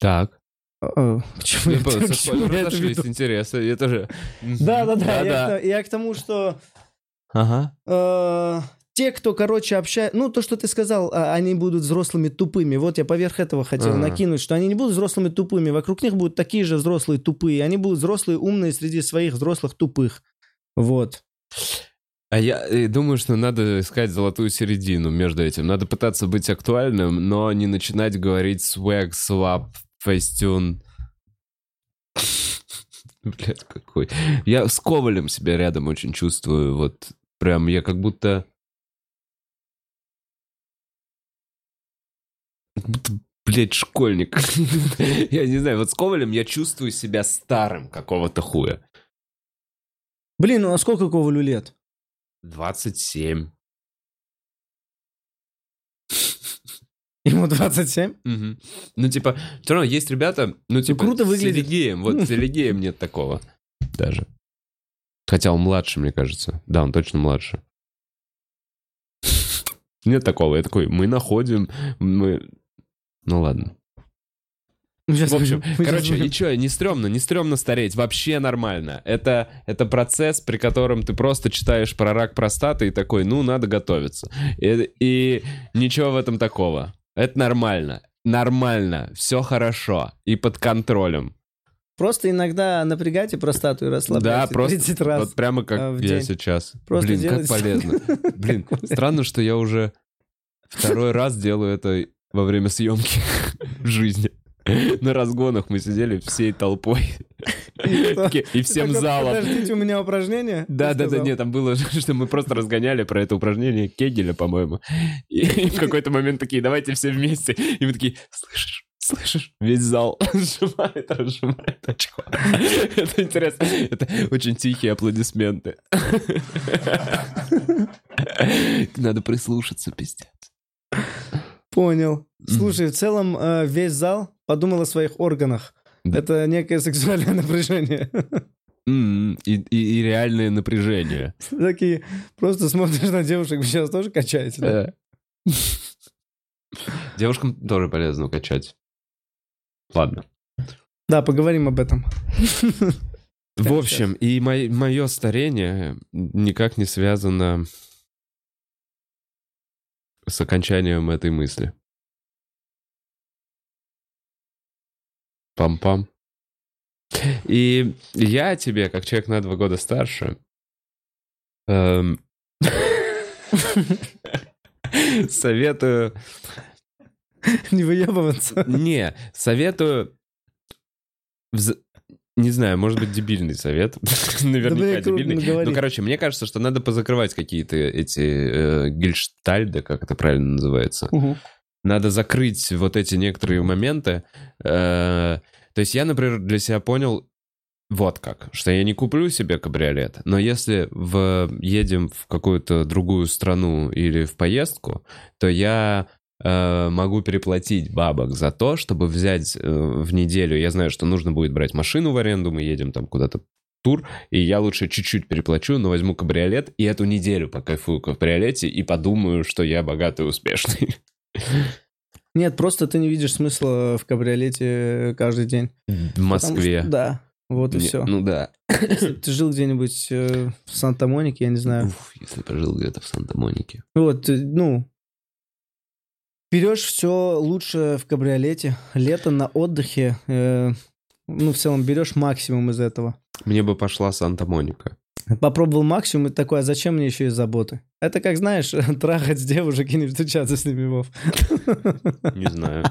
Так. Э, э, К чему я это- к чему я это веду? интересы. Я тоже... Да-да-да, я, я к тому, что Ага. э, те, кто, короче, общается... Ну, то, что ты сказал, а, они будут взрослыми тупыми. Вот я поверх этого хотел Ага. накинуть, что они не будут взрослыми тупыми. Вокруг них будут такие же взрослые тупые. Они будут взрослые умные среди своих взрослых тупых. Вот. А я э, думаю, что надо искать золотую середину между этим. Надо пытаться быть актуальным, но не начинать говорить swag, swap, facetune. Блядь, какой. Я с Ковалем себя рядом очень чувствую. Вот прям я как будто... Как блядь, школьник. Я не знаю, вот с Ковалем я чувствую себя старым какого-то хуя. Блин, ну а сколько Ковалю лет? 27. Ему 27? Мгм. Ну, типа, все равно есть ребята, ну, типа, круто с выглядит. Сергеем, вот с Сергеем нет такого даже. Хотя он младше, мне кажется. Да, он точно младше. Нет такого. Я такой, мы находим, мы... Ну, ладно. Мы щас В общем, мы короче, и что, не стрёмно, не стрёмно стареть, вообще нормально. Это, это процесс, при котором ты просто читаешь про рак простаты и такой, ну, надо готовиться. И, и ничего в этом такого. Это нормально. Нормально, все хорошо и под контролем. Просто иногда напрягайте простату и Да, расслабляйте. просто 30 раз. вот прямо как а, в я день. сейчас. Просто Блин, делайте. как полезно. Блин, странно, что я уже второй раз делаю это во время съемки в жизни. На разгонах мы сидели всей толпой И всем залом. Подождите, у меня упражнение? Да, да, да, нет, там было, что мы просто разгоняли про это упражнение Кегеля, по-моему. И в какой-то момент такие, давайте все вместе. И мы такие, слышишь, слышишь? Весь зал сжимает, разжимает очко. Это интересно. Это очень тихие аплодисменты. Надо прислушаться, пиздец. Понял. Слушай, в целом э, весь зал подумал о своих органах. Да. Это некое сексуальное напряжение. М, И, и- и реальное напряжение. Такие, просто смотришь на девушек, вы сейчас тоже качаете, да? Э. Девушкам тоже полезно качать. Ладно. Да, поговорим об этом. В общем, и мое старение никак не связано с окончанием этой мысли. Пам-пам. И я тебе, как человек на два года старше, эм, советую... Не выебываться. Не, советую... Не знаю, может быть, дебильный совет. Наверняка дебильный. Ну, короче, мне кажется, что надо позакрывать какие-то эти э, гельштальды, как это правильно называется. Надо закрыть вот эти некоторые моменты. Э, то есть я, например, для себя понял вот как, что я не куплю себе кабриолет, но если в, едем в какую-то другую страну или в поездку, то я э, могу переплатить бабок за то, чтобы взять э, в неделю. Я знаю, что нужно будет брать машину в аренду, мы едем там куда-то тур, и я лучше чуть-чуть переплачу, но возьму кабриолет и эту неделю покайфую в кабриолете и подумаю, что я богатый и успешный. Нет, просто ты не видишь смысла в кабриолете каждый день. В Москве. Что, да, вот и Не- все. Ну да. Ты жил где-нибудь э, в Санта-Монике, я не знаю. Уф, если пожил где-то в Санта-Монике. Вот, э, ну, берешь все лучше в кабриолете. Лето на отдыхе. э, ну, в целом, берешь максимум из этого. Мне бы пошла Санта-Моника. Попробовал максимум и такой, а зачем мне еще и заботы? Это как, знаешь, трахать с девушек и не встречаться с ними, Вов. Не знаю.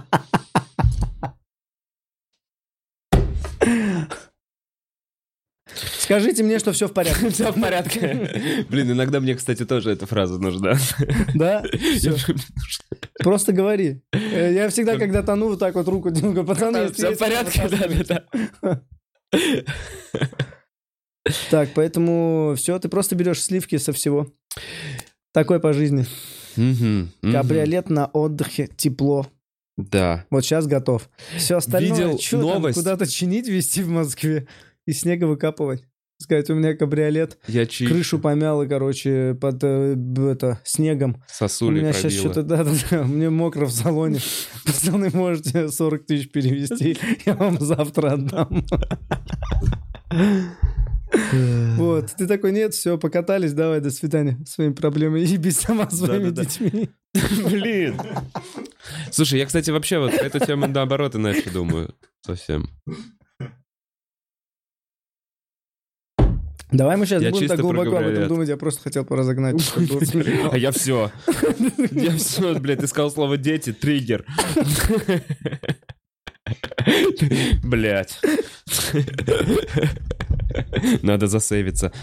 Скажите мне, что все в порядке. Все в порядке. Блин, иногда мне, кстати, тоже эта фраза нужна. Да? Просто говори. Э, Я всегда, когда тону, вот так вот руку делаю, пацаны, Все в порядке, да, да, да. Так, поэтому все, ты просто берешь сливки со всего. Такой по жизни. Кабриолет на отдыхе, тепло. Да. Вот сейчас готов. Все остальное, Видел там, новость? куда-то чинить, везти в Москве и снега выкапывать. Сказать, у меня кабриолет, Я чуть крышу помяло, короче, под э, это, снегом. У сосули меня сейчас пробило. что-то, да, да, да, мне мокро в салоне. Пацаны, можете 40 тысяч перевести, я вам завтра отдам. Вот, ты такой, нет, все, покатались, давай, до свидания, своими проблемами, ебись сама своими детьми. Блин. Слушай, я, кстати, вообще вот эту тему наоборот иначе думаю. Совсем. Давай мы сейчас Я будем чисто так глубоко об этом думать, я просто хотел поразогнать. А я все. Я все, блядь, ты сказал слово дети, триггер. Блять. Надо засейвиться.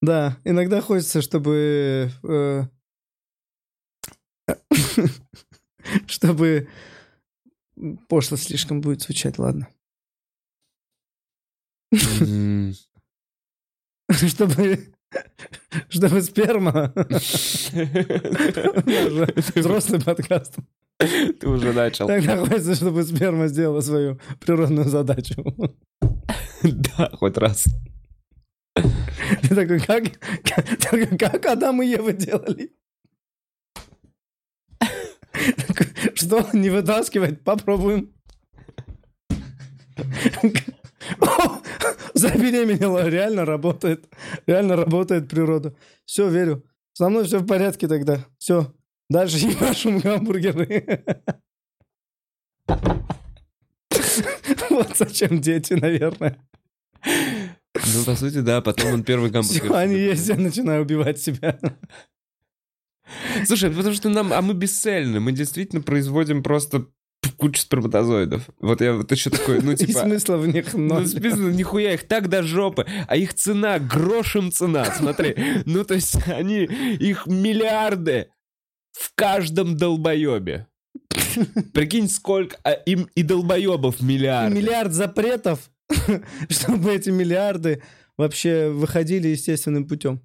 Да, иногда хочется, чтобы... э, Чтобы... Пошло слишком будет звучать, ладно. Чтобы... Чтобы сперма... Взрослый подкаст. Ты уже начал. Тогда хочется, чтобы сперма сделала свою природную задачу. Да, хоть раз. Ты такой, как, как, как Адам и Ева делали? Что, не вытаскивать? Попробуем. О, Забеременела, реально работает. Реально работает природа. Все, верю. Со мной все в порядке тогда. Все. Дальше ебашим гамбургеры. Вот зачем дети, наверное. Ну, по сути, да, потом он первый гамбургер. Все, они есть, я начинаю убивать себя. Слушай, потому что нам, а мы бесцельны, мы действительно производим просто кучу сперматозоидов. Вот я вот еще такой, ну И типа... смысла в них Ну, ноль. списано, нихуя, их так до жопы, а их цена грошем цена, смотри. Ну, то есть они, их миллиарды в каждом долбоебе. Прикинь, сколько, а им и долбоебов миллиарды. Миллиард запретов, чтобы эти миллиарды вообще выходили естественным путем.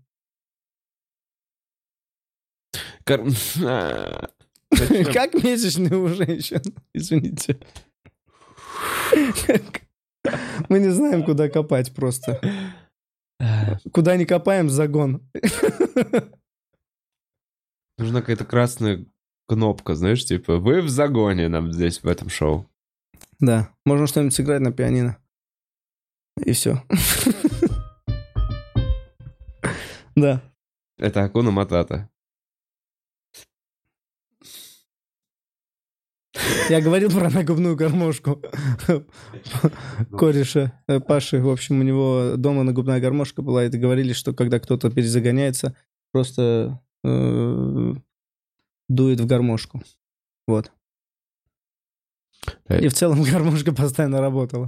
Кор- А? Как месячные у женщин, извините. Мы не знаем, куда копать просто. Куда не копаем, загон. Нужна какая-то красная кнопка, знаешь, типа, вы в загоне нам здесь в этом шоу. Да, можно что-нибудь сыграть на пианино. И все. Да. Это Акуна Матата. Я говорил про нагубную гармошку кореша э, Паши. В общем, у него дома нагубная гармошка была, и говорили, что когда кто-то перезагоняется, просто э, дует в гармошку. Вот. Э. И в целом гармошка постоянно работала.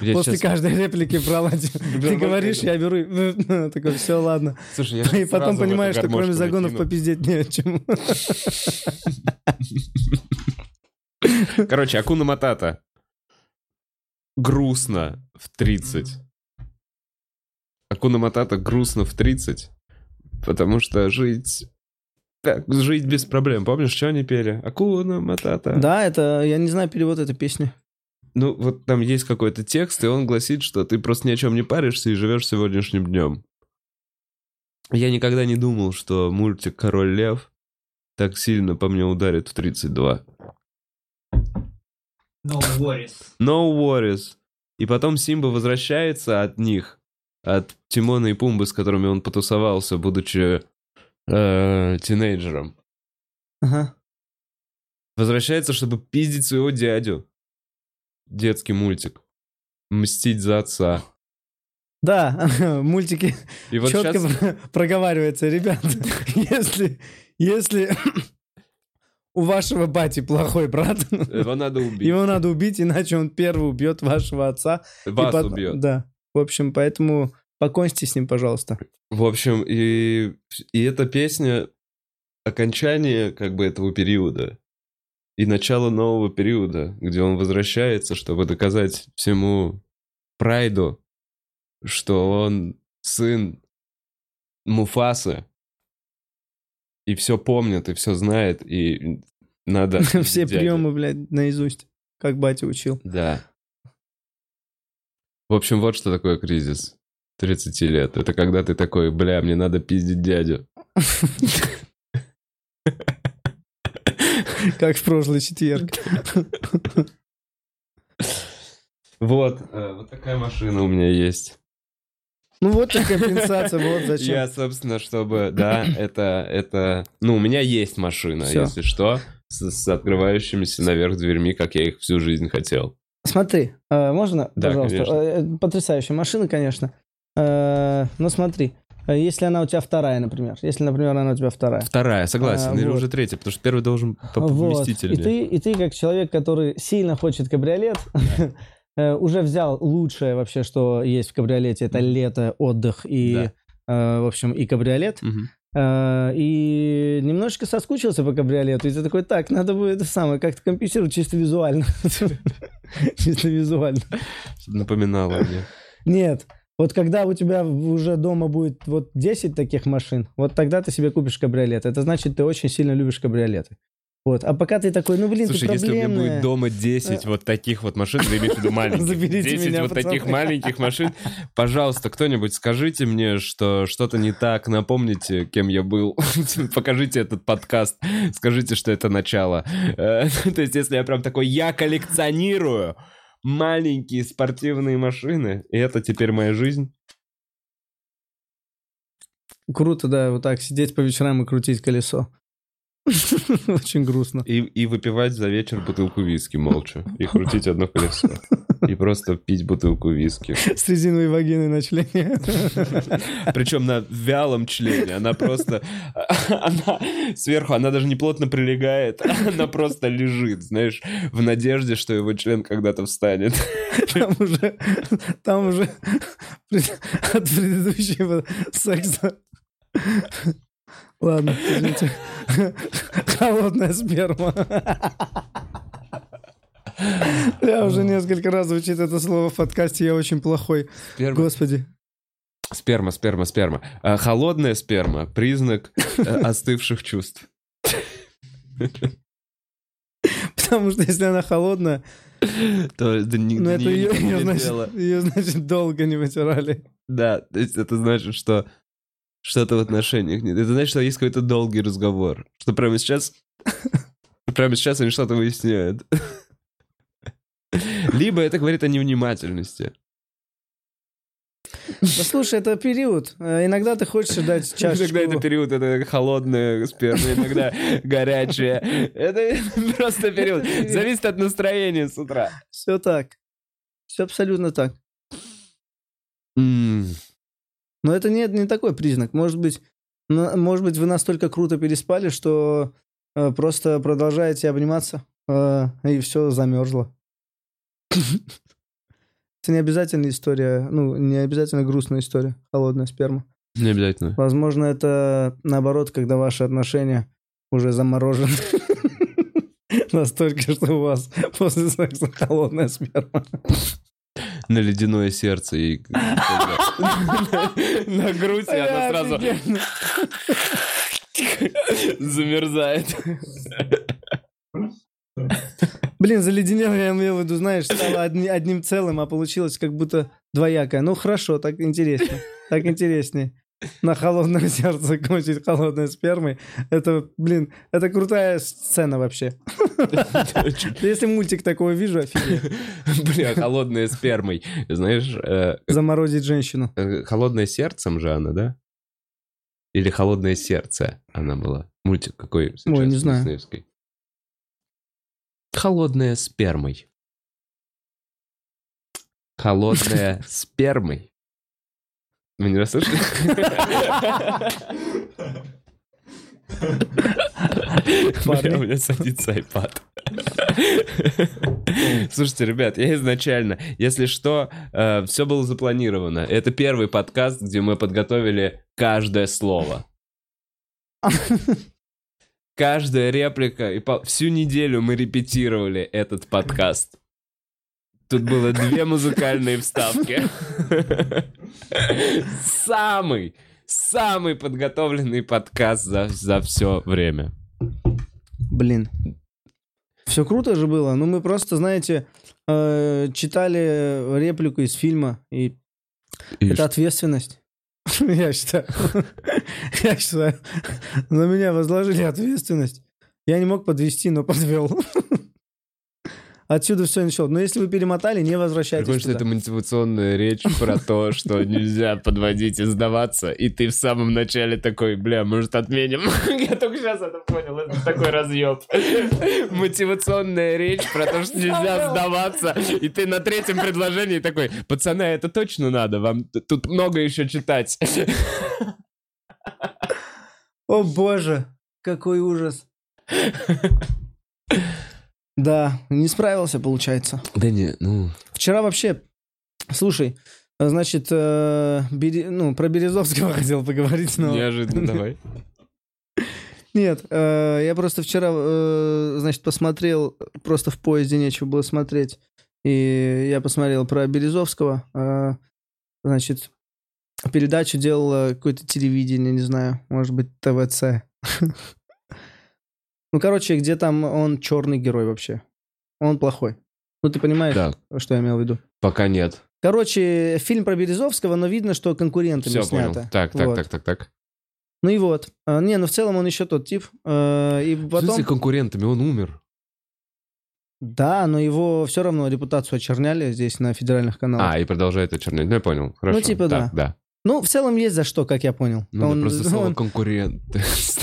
Я После щас- каждой реплики про Ладю. Ты говоришь, я беру. Такой, все, ладно. Слушай, я И потом понимаешь, что кроме загонов накину. попиздеть не о чем. Короче, Акуна Матата. Грустно в 30. Акуна Матата грустно в 30, потому что жить... Так, жить без проблем. Помнишь, что они пели? Акуна Матата. Да, это, я не знаю перевод этой песни. Ну, вот там есть какой-то текст, и он гласит, что ты просто ни о чем не паришься и живешь сегодняшним днем. Я никогда не думал, что мультик «Король лев» так сильно по мне ударит в 32. No worries. No worries. И потом Симба возвращается от них, от Тимона и Пумбы, с которыми он потусовался, будучи э, тинейджером. Ага. Возвращается, чтобы пиздить своего дядю. Детский мультик. Мстить за отца. Да, мультики И вот четко сейчас... про- проговаривается, ребят, если, если у вашего бати плохой брат, Его надо убить. его надо убить, иначе он первый убьет вашего отца. Вас потом- убьет. Да, в общем, поэтому покончите с ним, пожалуйста. В общем, и, и эта песня окончание как бы этого периода и начало нового периода, где он возвращается, чтобы доказать всему Прайду, что он сын Муфасы и все помнит, и все знает, и надо... Все приемы, блядь, наизусть, как батя учил. Да. В общем, вот что такое кризис 30 лет. Это когда ты такой, бля, мне надо пиздить дядю. Как в прошлый четверг. Вот, э, вот такая машина у меня есть. Ну вот тебе компенсация, вот зачем. Я, собственно, чтобы, да, это, это, ну, у меня есть машина, Всё. если что, с, с открывающимися наверх дверьми, как я их всю жизнь хотел. Смотри, э, можно, Да, пожалуйста? конечно. Э, Потрясающая машина, конечно. Э, Но смотри, э, если она у тебя вторая, например. Если, например, она у тебя вторая. Вторая, согласен, А, или вот. уже третья, потому что первый должен по- Вот. И ты, и ты, как человек, который сильно хочет кабриолет, э, уже взял лучшее вообще, что есть в кабриолете. Это лето, отдых и, э, в общем, и кабриолет. Мгм. Э, И немножечко соскучился по кабриолету. И ты такой, так, надо будет это самое, как-то компенсировать чисто визуально. Чисто визуально. Напоминало мне. Нет. Вот когда у тебя уже дома будет вот 10 таких машин, вот тогда ты себе купишь кабриолет. Это значит, ты очень сильно любишь кабриолеты. Вот. А пока ты такой, ну блин, Слушай, ты если у меня будет дома 10 вот таких вот машин, вы имеете в виду маленьких, Заберите 10 меня, вот таких пацаны. маленьких машин, пожалуйста, кто-нибудь скажите мне, что что-то не так, напомните, кем я был, покажите этот подкаст, скажите, что это начало. Э, То есть, если я прям такой, я коллекционирую маленькие спортивные машины, и это теперь моя жизнь. Круто, да, вот так сидеть по вечерам и крутить колесо. Очень грустно. И, и выпивать за вечер бутылку виски молча. И крутить одно колесо. И просто пить бутылку виски. С резиновой вагиной на члене. Причем на вялом члене. Она просто... Она сверху, она даже не плотно прилегает. Она просто лежит, знаешь, в надежде, что его член когда-то встанет. Там уже, там уже от предыдущего секса. Ладно, извините. Холодная сперма. Я уже несколько раз звучит это слово в подкасте, я очень плохой. Сперма, Господи. сперма, сперма. сперма. А холодная сперма — признак э, остывших чувств. Потому что если она холодная, То да ни- ну до это ее, ее, значит, ее, значит, долго не вытирали. Да, то есть это значит, что что-то в отношениях нет. Это значит, что есть какой-то долгий разговор. Что прямо сейчас Прямо сейчас они что-то выясняют. Либо это говорит о невнимательности. Послушай, это период. Э, Иногда ты хочешь дать чашечку. Иногда это период, это холодная сперма, иногда горячая. Это просто период. Зависит от настроения с утра. Все так. Все абсолютно так. Но это не, не такой признак. Может быть, на- может быть, вы настолько круто переспали, что э, просто продолжаете обниматься, э, и все замерзло. Это не обязательно история, ну, не обязательно грустная история, холодная сперма. Не обязательно. Возможно, это наоборот, когда ваши отношения уже заморожены. Настолько, что у вас после секса холодная сперма. На ледяное сердце и... На грудь, и она сразу замерзает. Блин, заледенел, я имел в виду, знаешь, стало одни- одним целым, а получилось как будто двоякое. Ну хорошо, так интереснее. Так интереснее. На холодное сердце кончить холодной спермой. Это, блин, это крутая сцена вообще. Если мультик такой вижу, офигеть. Бля, холодная спермой. Знаешь, э, Заморозить женщину. э, холодное сердцем же она, да? Или холодное сердце она была? Мультик какой сейчас? Ой, не знаю. Холодная спермой. Холодная спермой. Вы не расслышали? Бля, у меня садится iPad. Слушайте, ребят, я изначально, если что, все было запланировано. Это первый подкаст, где мы подготовили каждое слово. Каждая реплика. И по- всю неделю мы репетировали этот подкаст. Тут было две музыкальные вставки. Самый, самый подготовленный подкаст за, за все время. Блин. Все круто же было. Ну, мы просто, знаете, э, читали реплику из фильма, и И это ответственность. Я считаю. Я считаю. На меня возложили ответственность. Я не мог подвести, но подвел. Отсюда все началось. Но если вы перемотали, не возвращайтесь Прикольно, что это мотивационная речь про то, что нельзя подводить и сдаваться, и ты в самом начале такой, бля, может отменим? Я только сейчас это понял, это такой разъеб. Мотивационная речь про то, что нельзя сдаваться, и ты на третьем предложении такой, пацаны, это точно надо, вам тут много еще читать. О боже, какой ужас. Да, не справился, получается. Да не, ну... Вчера вообще, слушай, значит, э, Бери- ну, про Березовского хотел поговорить, но... Неожиданно, давай. Нет, э, я просто вчера, э, значит, посмотрел, просто в поезде нечего было смотреть, и я посмотрел про Березовского, э, значит, передачу делало какое-то телевидение, не знаю, может быть, ТВЦ. Ну, короче, где там он черный герой вообще. Он плохой. Ну, ты понимаешь, Так, что я имел в виду? пока нет. Короче, фильм про Березовского, но видно, что конкурентами Все понял. снято. Так, так, Вот. так, так, так. Ну и вот. А, не, ну в целом он еще тот тип. Э, и В потом... смысле конкурентами? Он умер. Да, но его все равно репутацию очерняли здесь на федеральных каналах. А, и продолжает очернять. Ну, я понял. Хорошо. типа Так, да. да. Ну, в целом есть за что, как я понял. Ну, да, Он- просто слово он- конкуренты.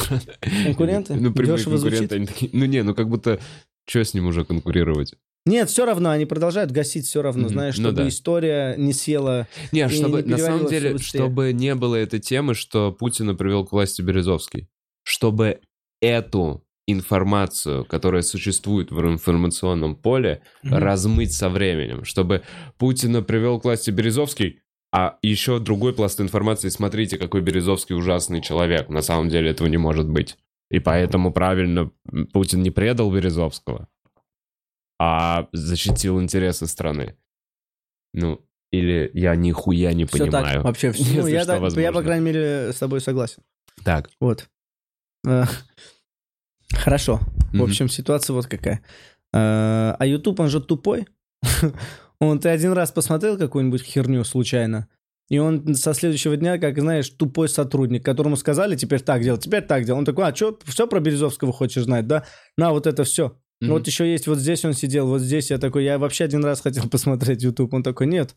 Конкуренты? Ну, прямые Дешево конкуренты. они такие, Ну, не, ну как будто, что с ним уже конкурировать? Нет, все равно, они продолжают гасить все равно, Мгм. знаешь, Ну чтобы да. история не съела. Не, И чтобы, не на самом деле, быстрее. чтобы не было этой темы, что Путина привел к власти Березовский. Чтобы эту информацию, которая существует в информационном поле, размыть со временем. Чтобы Путина привел к власти Березовский, а еще другой пласт информации, смотрите, какой Березовский ужасный человек. На самом деле этого не может быть. И поэтому правильно Путин не предал Березовского, а защитил интересы страны. Ну, или я нихуя не Все так, понимаю. вообще. всё. Если Ну, я, так- я, по крайней мере, с тобой согласен. Так. Вот. Э, Хорошо. В общем, ситуация вот какая. Э, А YouTube, он же тупой. Он, ты один раз посмотрел какую-нибудь херню случайно, И он со следующего дня, как знаешь, тупой сотрудник, которому сказали теперь так делать, теперь так делать. Он такой, а что, все про Березовского хочешь знать, да? На, вот это все. Мгм. Вот еще есть, вот здесь он сидел, вот здесь я такой, я вообще один раз хотел посмотреть YouTube. Он такой, нет.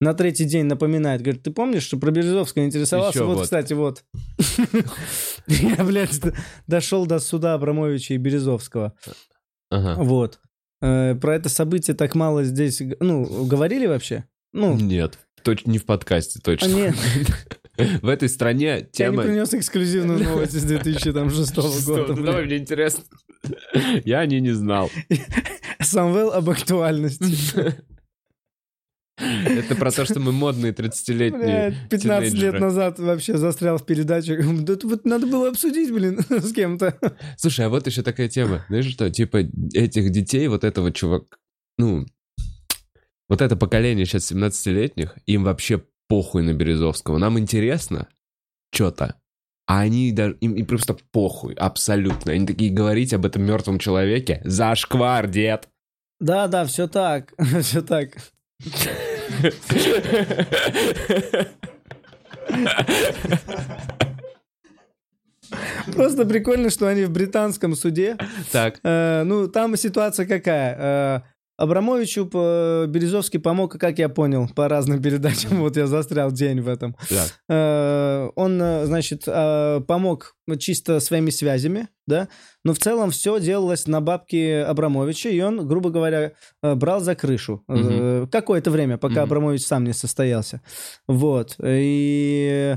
На третий день напоминает, говорит, ты помнишь, что про Березовского интересовался? Еще вот, вот. кстати, вот. Я, блядь, дошел до суда Абрамовича и Березовского. Вот. Э, Про это событие так мало здесь, ну, говорили вообще? Ну, Нет, точ- не в подкасте, а точно. нет, В этой стране я не тема... принес эксклюзивную новость из 2006 Что? года. Ну. Давай, мне интересно. Я о ней не знал. Самвел об актуальности. Это про то, что мы модные 30-летние Блядь, 15 лет тинейджеры. назад вообще застрял в передаче. Да вот надо было обсудить, блин, с кем-то. Слушай, а вот еще такая тема. Знаешь что? Типа этих детей, вот этого чувак... Ну, вот это поколение сейчас 17-летних, им вообще похуй на Березовского. Нам интересно что-то. А они даже... Им, им просто похуй, абсолютно. Они такие говорить об этом мертвом человеке. Зашквар, дед. Да, да, все так, все так. Просто прикольно, что они в британском суде. Так. Э, ну, там ситуация какая? Э, Абрамовичу по- Березовский помог, как я понял, по разным передачам. Вот я застрял день в этом. Э, он, э, значит, э, помог чисто своими связями, да, но в целом все делалось на бабки Абрамовича, и он, грубо говоря, э, брал за крышу э, какое-то время, пока. Абрамович сам не состоялся. Вот. И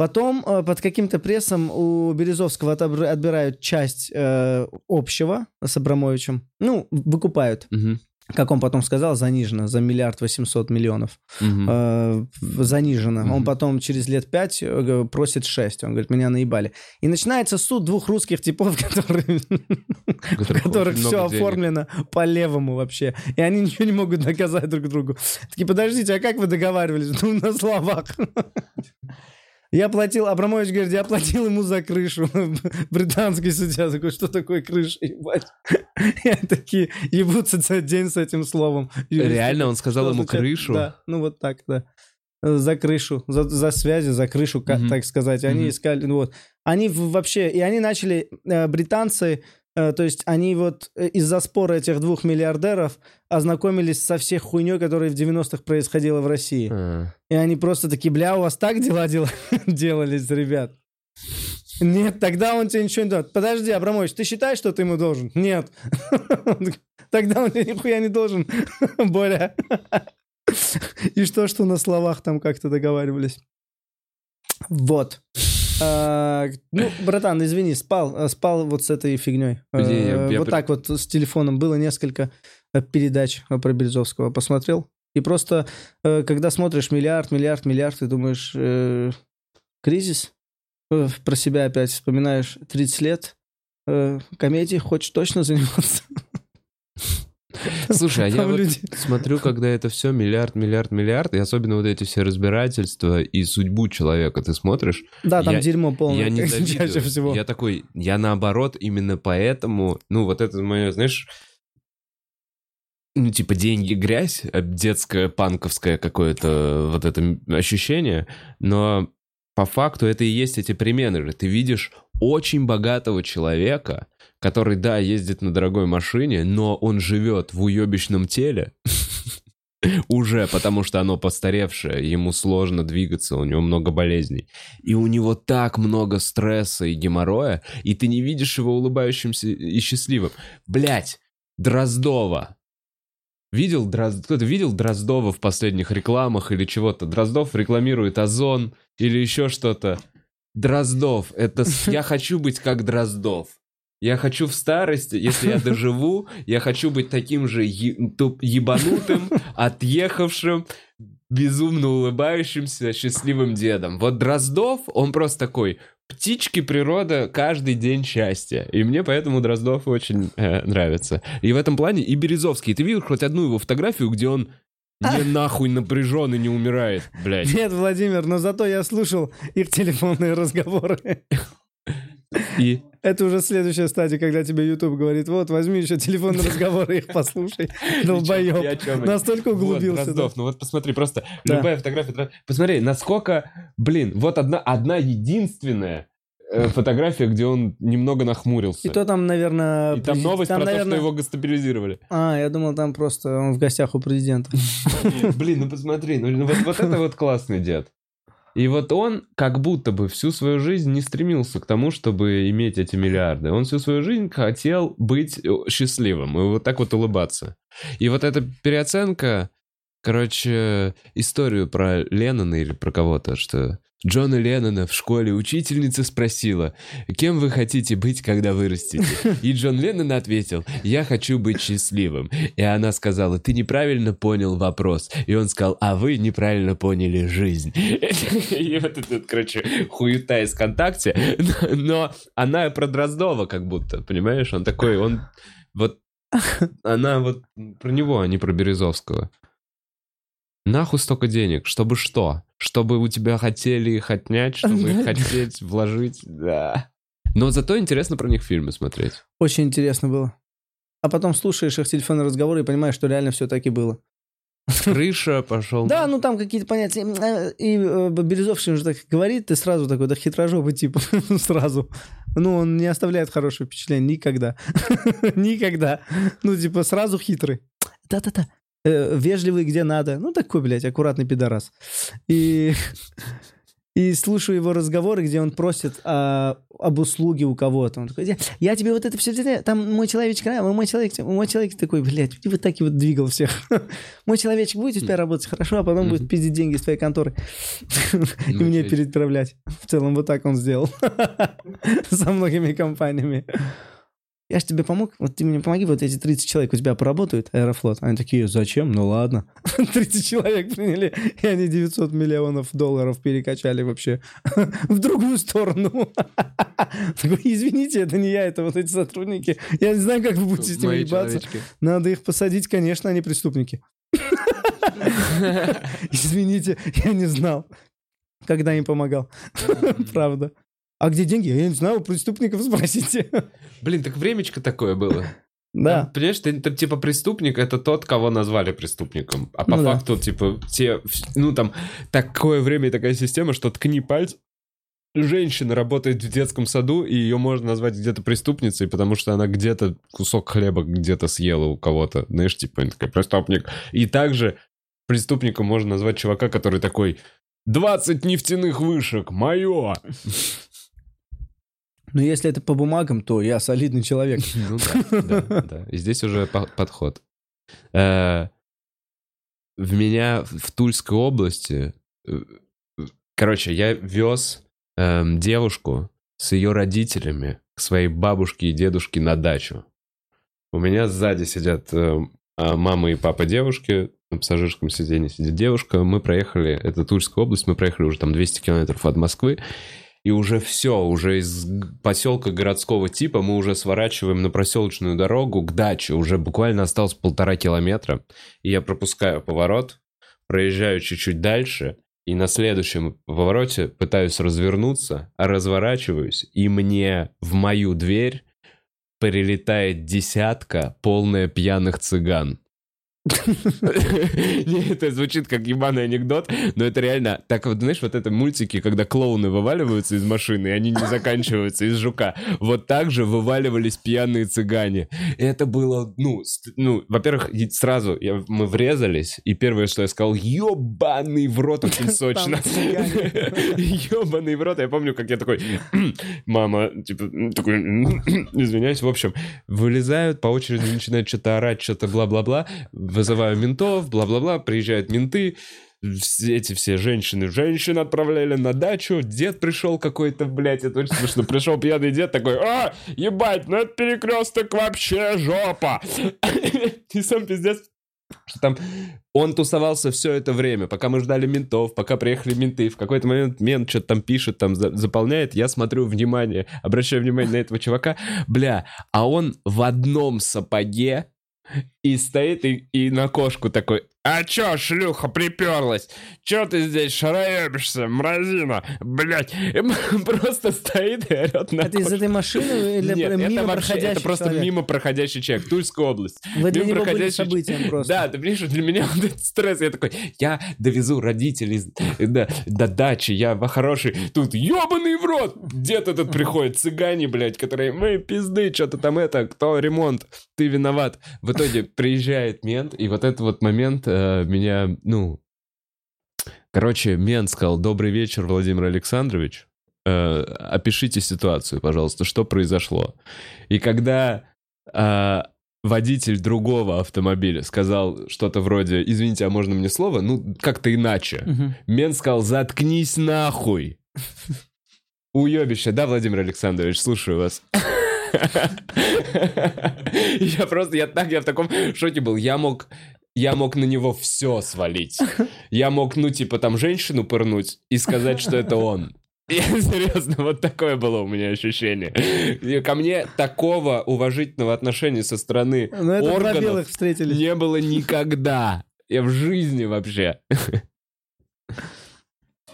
потом э, под каким-то прессом у Березовского отбирают часть э, общего с Абрамовичем, ну, выкупают, Мгм. как он потом сказал, занижено за миллиард восемьсот миллионов Мгм. э, занижено. Мгм. Он потом через лет пять э, просит 6. Он говорит, меня наебали. И начинается суд двух русских типов, которые, у которых все денег. оформлено по-левому вообще. И они ничего не могут доказать друг другу. Такие, подождите, а как вы договаривались? Ну, на словах. Я платил, Абрамович говорит, я платил ему за крышу. Британский судья такой, что такое крыша, ебать? И они такие ебутся целый день с этим словом. Реально, он сказал ему крышу? Да, ну вот так, да. За крышу, за, за связи, за крышу, так сказать. Они искали, ну вот. Они вообще, и они начали, э, британцы, то есть они вот э, из-за спора этих двух миллиардеров ознакомились со всех хуйней, которая в 90-х происходила в России. А. И они просто такие, бля, у вас так дела, дела делались, ребят? Нет, тогда он тебе ничего не дает. Подожди, Абрамович, ты считаешь, что ты ему должен? Нет. Тогда он тебе нихуя не должен, Боря. И что, что на словах там как-то договаривались? Вот. А, Ну, братан, извини, спал, а, спал вот с этой фигней. Э, Вот так вот с телефоном было несколько э, передач про Березовского. Посмотрел. И просто, э, когда смотришь миллиард, миллиард, миллиард, ты думаешь, кризис? Про себя опять вспоминаешь 30 лет. Комедией хочешь точно заниматься? Слушай, а я вот смотрю, когда это все миллиард, миллиард, миллиард, и особенно вот эти все разбирательства и судьбу человека ты смотришь, Да, там Я- дерьмо полное. я не чаще завидую. всего. Я такой, я наоборот, именно поэтому, ну вот это мое, знаешь, ну типа деньги грязь, э, детское панковское какое-то вот это ощущение, но по факту это и есть эти перемены. Ты видишь очень богатого человека, который, да, ездит на дорогой машине, но он живет в уебищном теле, уже, потому что оно постаревшее, ему сложно двигаться, у него много болезней. И у него так много стресса и геморроя, и ты не видишь его улыбающимся и счастливым. Блять, Дроздова. Видел Дроз... Кто-то видел Дроздова в последних рекламах или чего-то? Дроздов рекламирует Озон или еще что-то. Дроздов, это... Я хочу быть как Дроздов. Я хочу в старости, если я доживу, я хочу быть таким же ебанутым, отъехавшим, безумно улыбающимся, счастливым дедом. Вот Дроздов, он просто такой, птички природа, каждый день счастья. И мне поэтому Дроздов очень э, нравится. И в этом плане и Березовский. Ты видел хоть одну его фотографию, где он не нахуй напряжен и не умирает, блядь. Нет, Владимир, но зато я слушал их телефонные разговоры. И Это уже следующая стадия, когда тебе YouTube говорит, вот, возьми еще телефонные разговоры, их послушай, долбоеб. Настолько Вот, углубился. да. Дроздов, ну вот посмотри, просто Да. любая фотография. Посмотри, насколько, блин, вот одна, одна единственная э, фотография, где он немного нахмурился. И то там, наверное... И там новость там, про то, наверное- что его гостабилизировали. А, я думал, там просто он в гостях у президента. Блин, ну посмотри, ну вот, вот это вот классный дед. И вот он как будто бы всю свою жизнь не стремился к тому, чтобы иметь эти миллиарды. Он всю свою жизнь хотел быть э, счастливым и вот так вот улыбаться. И вот эта переоценка, короче, историю про Леннона или про кого-то, что Джона Леннона в школе учительница спросила, кем вы хотите быть, когда вырастете? И Джон Леннон ответил, я хочу быть счастливым. И она сказала, ты неправильно понял вопрос. И он сказал, а вы неправильно поняли жизнь. И вот это, вот, короче, хуета из ВКонтакте. Но она про Дроздова как будто, понимаешь? Он такой, он вот... Она вот про него, а не про Березовского. Нахуй столько денег? Чтобы что? Чтобы у тебя хотели их отнять, чтобы их хотеть вложить? Да. Но зато интересно про них фильмы смотреть. Очень интересно было. А потом слушаешь их телефонные разговоры и понимаешь, что реально все так и было. Крыша пошел. Да, ну там какие-то понятия. э, И э, Березовский же так говорит, ты сразу такой, да хитрожопый типа, сразу. Ну, он не оставляет хорошего впечатления никогда. Никогда. Ну, типа, сразу хитрый. Да-да-да. Э, Вежливый где надо. Ну, такой, блядь, аккуратный пидорас. И... И слушаю его разговоры, где он просит а, об услуге у кого-то. Он такой, я, я тебе вот это все, там мой человечек, мой человек, мой человек такой, блядь, и вот так и вот двигал всех. Мой человечек будет у тебя работать хорошо, а потом будет пиздить деньги из твоей конторы и мне человечек. переправлять. В целом вот так он сделал со многими компаниями. Я же тебе помог, вот ты мне помоги, вот эти 30 человек у тебя поработают, Аэрофлот. Они такие, зачем? Ну ладно. 30 человек приняли, и они 900 миллионов долларов перекачали вообще в другую сторону. Такой, извините, это не я, это вот эти сотрудники. Я не знаю, как вы будете с ними ебаться. Надо их посадить, конечно, они преступники. Извините, я не знал, когда им помогал. Правда. А где деньги? Я не знаю, у преступников спросите. Блин, так времечко такое было. Да. Там, Понимаешь, ты, ты, типа преступник это тот, кого назвали преступником. А по Ну да. факту, типа, те, ну там, такое время и такая система, что ткни пальц, женщина работает в детском саду, и ее можно назвать где-то преступницей, потому что она где-то кусок хлеба где-то съела у кого-то. Знаешь, типа, она такая, преступник. И также преступником можно назвать чувака, который такой, 20 нефтяных вышек, мое! Но если это по бумагам, то я солидный человек. Ну да, да, да. И здесь уже по- подход. Э, В меня в Тульской области... э, Короче, я вез эм, девушку с ее родителями к своей бабушке и дедушке на дачу. У меня сзади сидят а, мама и папа девушки, на пассажирском сиденье сидит девушка. Мы проехали, это Тульская область, мы проехали уже там 200 километров от Москвы. И уже все, уже из поселка городского типа мы уже сворачиваем на проселочную дорогу к даче. Уже буквально осталось полтора километра. И я пропускаю поворот, проезжаю чуть-чуть дальше, и на следующем повороте пытаюсь развернуться, разворачиваюсь, и мне в мою дверь прилетает десятка, полная пьяных цыган. Это звучит как ебаный анекдот, но это реально... Так вот, знаешь, вот это мультики, когда клоуны вываливаются из машины, и они не заканчиваются из жука. Вот так же вываливались пьяные цыгане. Это было, ну, ну во-первых, сразу мы врезались, и первое, что я сказал, ебаный в рот очень сочно. Ебаный в рот. Я помню, как я такой, мама, типа, такой, извиняюсь. В общем, вылезают, по очереди начинают что-то орать, что-то бла-бла-бла. Вызываю ментов, бла-бла-бла. Приезжают менты. Эти все женщины, женщин отправляли на дачу, дед пришел какой-то, блядь, это очень смешно, пришел пьяный дед такой, а, ебать, ну это перекресток вообще жопа. И сам пиздец, что там он тусовался все это время, пока мы ждали ментов, пока приехали менты. В какой-то момент мент что-то там пишет, там за- заполняет. Я смотрю внимание, обращаю внимание на этого чувака. Бля, а он в одном сапоге и стоит и, и на кошку такой, а чё, шлюха, приперлась? Чё ты здесь шароебишься, мразина? Блять, просто стоит и орет на Это из кошку. этой машины или Нет, мимо это вообще, проходящий это просто человек? мимо проходящий человек, Тульская область. Вы для мимо него были проходящий событием просто. Да, ты понимаешь, для меня вот этот стресс, я такой, я довезу родителей до, до дачи, я во хороший, тут ебаный в рот, дед этот приходит, цыгане, блядь, которые, мы пизды, что-то там это, кто ремонт, ты виноват. В итоге приезжает мент, и вот этот вот момент э, меня, ну, короче, мент сказал, добрый вечер, Владимир Александрович, Э, опишите ситуацию, пожалуйста, что произошло. И когда э, водитель другого автомобиля сказал что-то вроде «Извините, а можно мне слово?» Ну, как-то иначе. Мгм. Мент сказал «Заткнись нахуй!» Уебище, да, Владимир Александрович, слушаю вас. Я просто, я так, я в таком шоке был. Я мог, я мог на него все свалить. Я мог, ну, типа, там, женщину пырнуть и сказать, что это он. Я, серьезно, вот такое было у меня ощущение. И ко мне такого уважительного отношения со стороны Ну, это органов встретились. не было никогда. Я в жизни вообще.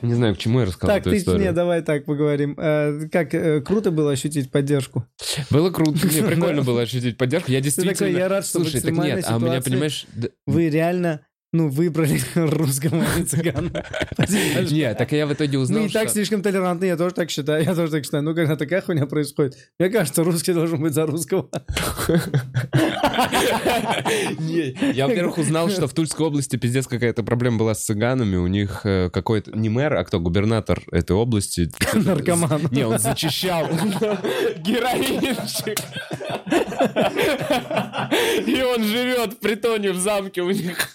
Не знаю, к чему я рассказал Так, эту ты, историю. не, давай так поговорим. Э, Как э, круто было ощутить поддержку. Было круто, не, прикольно было ощутить поддержку. Я действительно... такой, я рад, что Слушай, так нет, а у меня, ситуации понимаешь... д- Вы реально, ну, выбрали русского цыгана. Нет, так я в итоге узнал, Ну, и так слишком толерантны, я тоже так считаю, я тоже так считаю. Ну, когда такая хуйня происходит, мне кажется, русский должен быть за русского. Я, во-первых, узнал, что в Тульской области пиздец какая-то проблема была с цыганами. У них э, какой-то... Не мэр, а кто? Губернатор этой области. Наркоман. Не, он зачищал. Героинчик. И он живет в притоне в замке у них.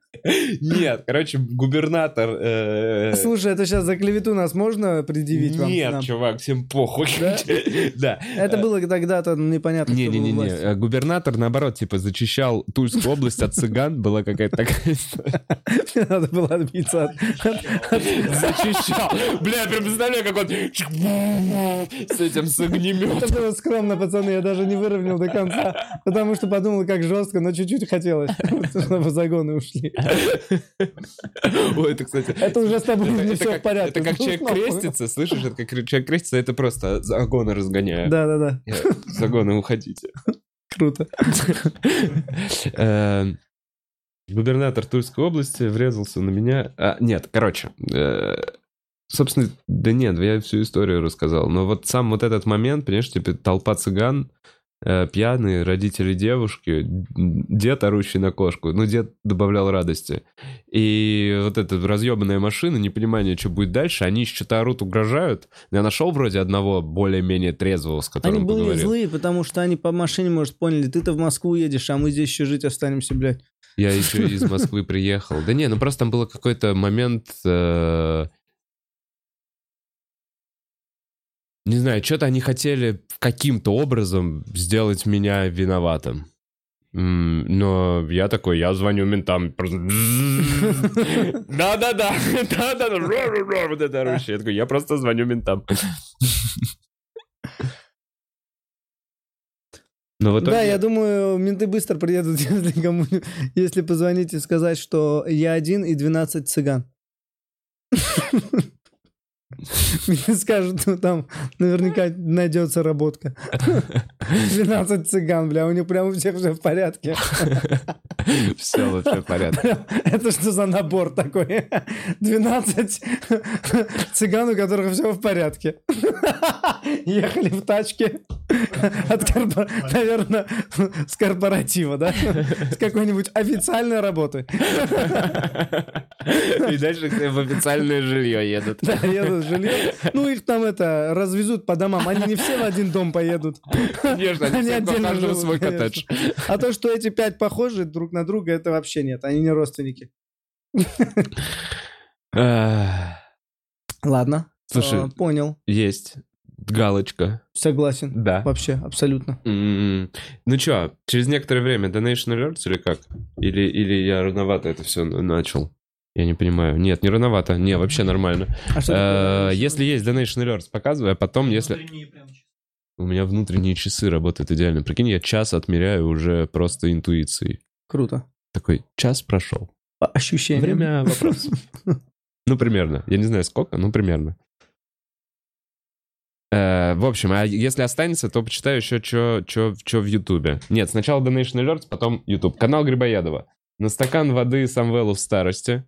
Нет, короче, губернатор... э, Слушай, это сейчас за клевету нас можно предъявить вам? Нет, чувак, всем похуй. Да. Это было тогда-то непонятно, Не-не-не, не. губернатор, наоборот, типа, зачищал Тульскую область от цыган, была какая-то такая история. Мне надо было отбиться от... Зачищал. Бля, я прям представляю, как он с этим, с огнеметом. Это было скромно, пацаны, я даже не выровнял до конца, потому что подумал, как жестко, но чуть-чуть хотелось, чтобы загоны ушли. Ой, это, кстати... Это уже с тобой не все в порядке. Это как человек Нахуй. крестится, слышишь? Это как человек крестится, это просто загоны разгоняю. Да-да-да, Загоны, уходите. круто. Э, Губернатор Тульской области врезался на меня. А, нет, короче. э, Собственно, да нет, я всю историю рассказал. Но вот сам вот этот момент, понимаешь, типа толпа цыган, пьяные, родители девушки, дед, орущий на кошку. Ну, дед добавлял радости. И вот эта разъебанная машина, непонимание, что будет дальше, они что-то орут, угрожают. Я нашел вроде одного более-менее трезвого, с которым Они были поговорил. злые, потому что они по машине, может, поняли, ты-то в Москву едешь, а мы здесь еще жить останемся, блядь. Я еще из Москвы приехал. Да не, ну просто там был какой-то момент... Не знаю, что-то они хотели каким-то образом сделать меня виноватым. Но я такой, я звоню ментам. просто Да-да-да, да-да-да, вот это орущее. Я такой, я просто звоню ментам. Но в итоге... Да, я думаю, менты быстро приедут, если кому если позвонить и сказать, что я один и 12 цыган. Мне скажут, ну там наверняка найдется работка. 12 цыган, бля, у них прям у всех все в порядке. Все вообще в порядке. Это что за набор такой? 12 цыган, у которых все в порядке. Ехали в тачке, от наверное, с корпоратива, да? С какой-нибудь официальной работы. И дальше в официальное жилье едут. Да, едут жилье. Ну, их там это, развезут по домам. Они не все в один дом поедут. Конечно, они, Они отдельно живут, свой коттедж. А то, что эти пять похожи друг на друга, это вообще нет. Они не родственники. Ладно. Слушай. А, Понял. Есть галочка. Согласен. Да. Вообще, абсолютно. М, Ну чё, через некоторое время Donation Alerts или как? Или, или я рановато это все начал? Я не понимаю. Нет, не рановато. Не, вообще нормально. А что Э? Если есть Donation Alerts, показывай, а потом, если... Внутренние прям чисто. у меня внутренние часы работают идеально. Прикинь, я час отмеряю уже просто интуицией. Круто. Такой, час прошел. По ощущениям. Время вопросов. Ну, примерно. Я не знаю сколько, но примерно. Э, в общем, а если останется, то почитаю еще, что в Ютубе. Нет, сначала Donation Alerts, потом YouTube. Канал Грибоедова. На стакан воды Самвелу в старости.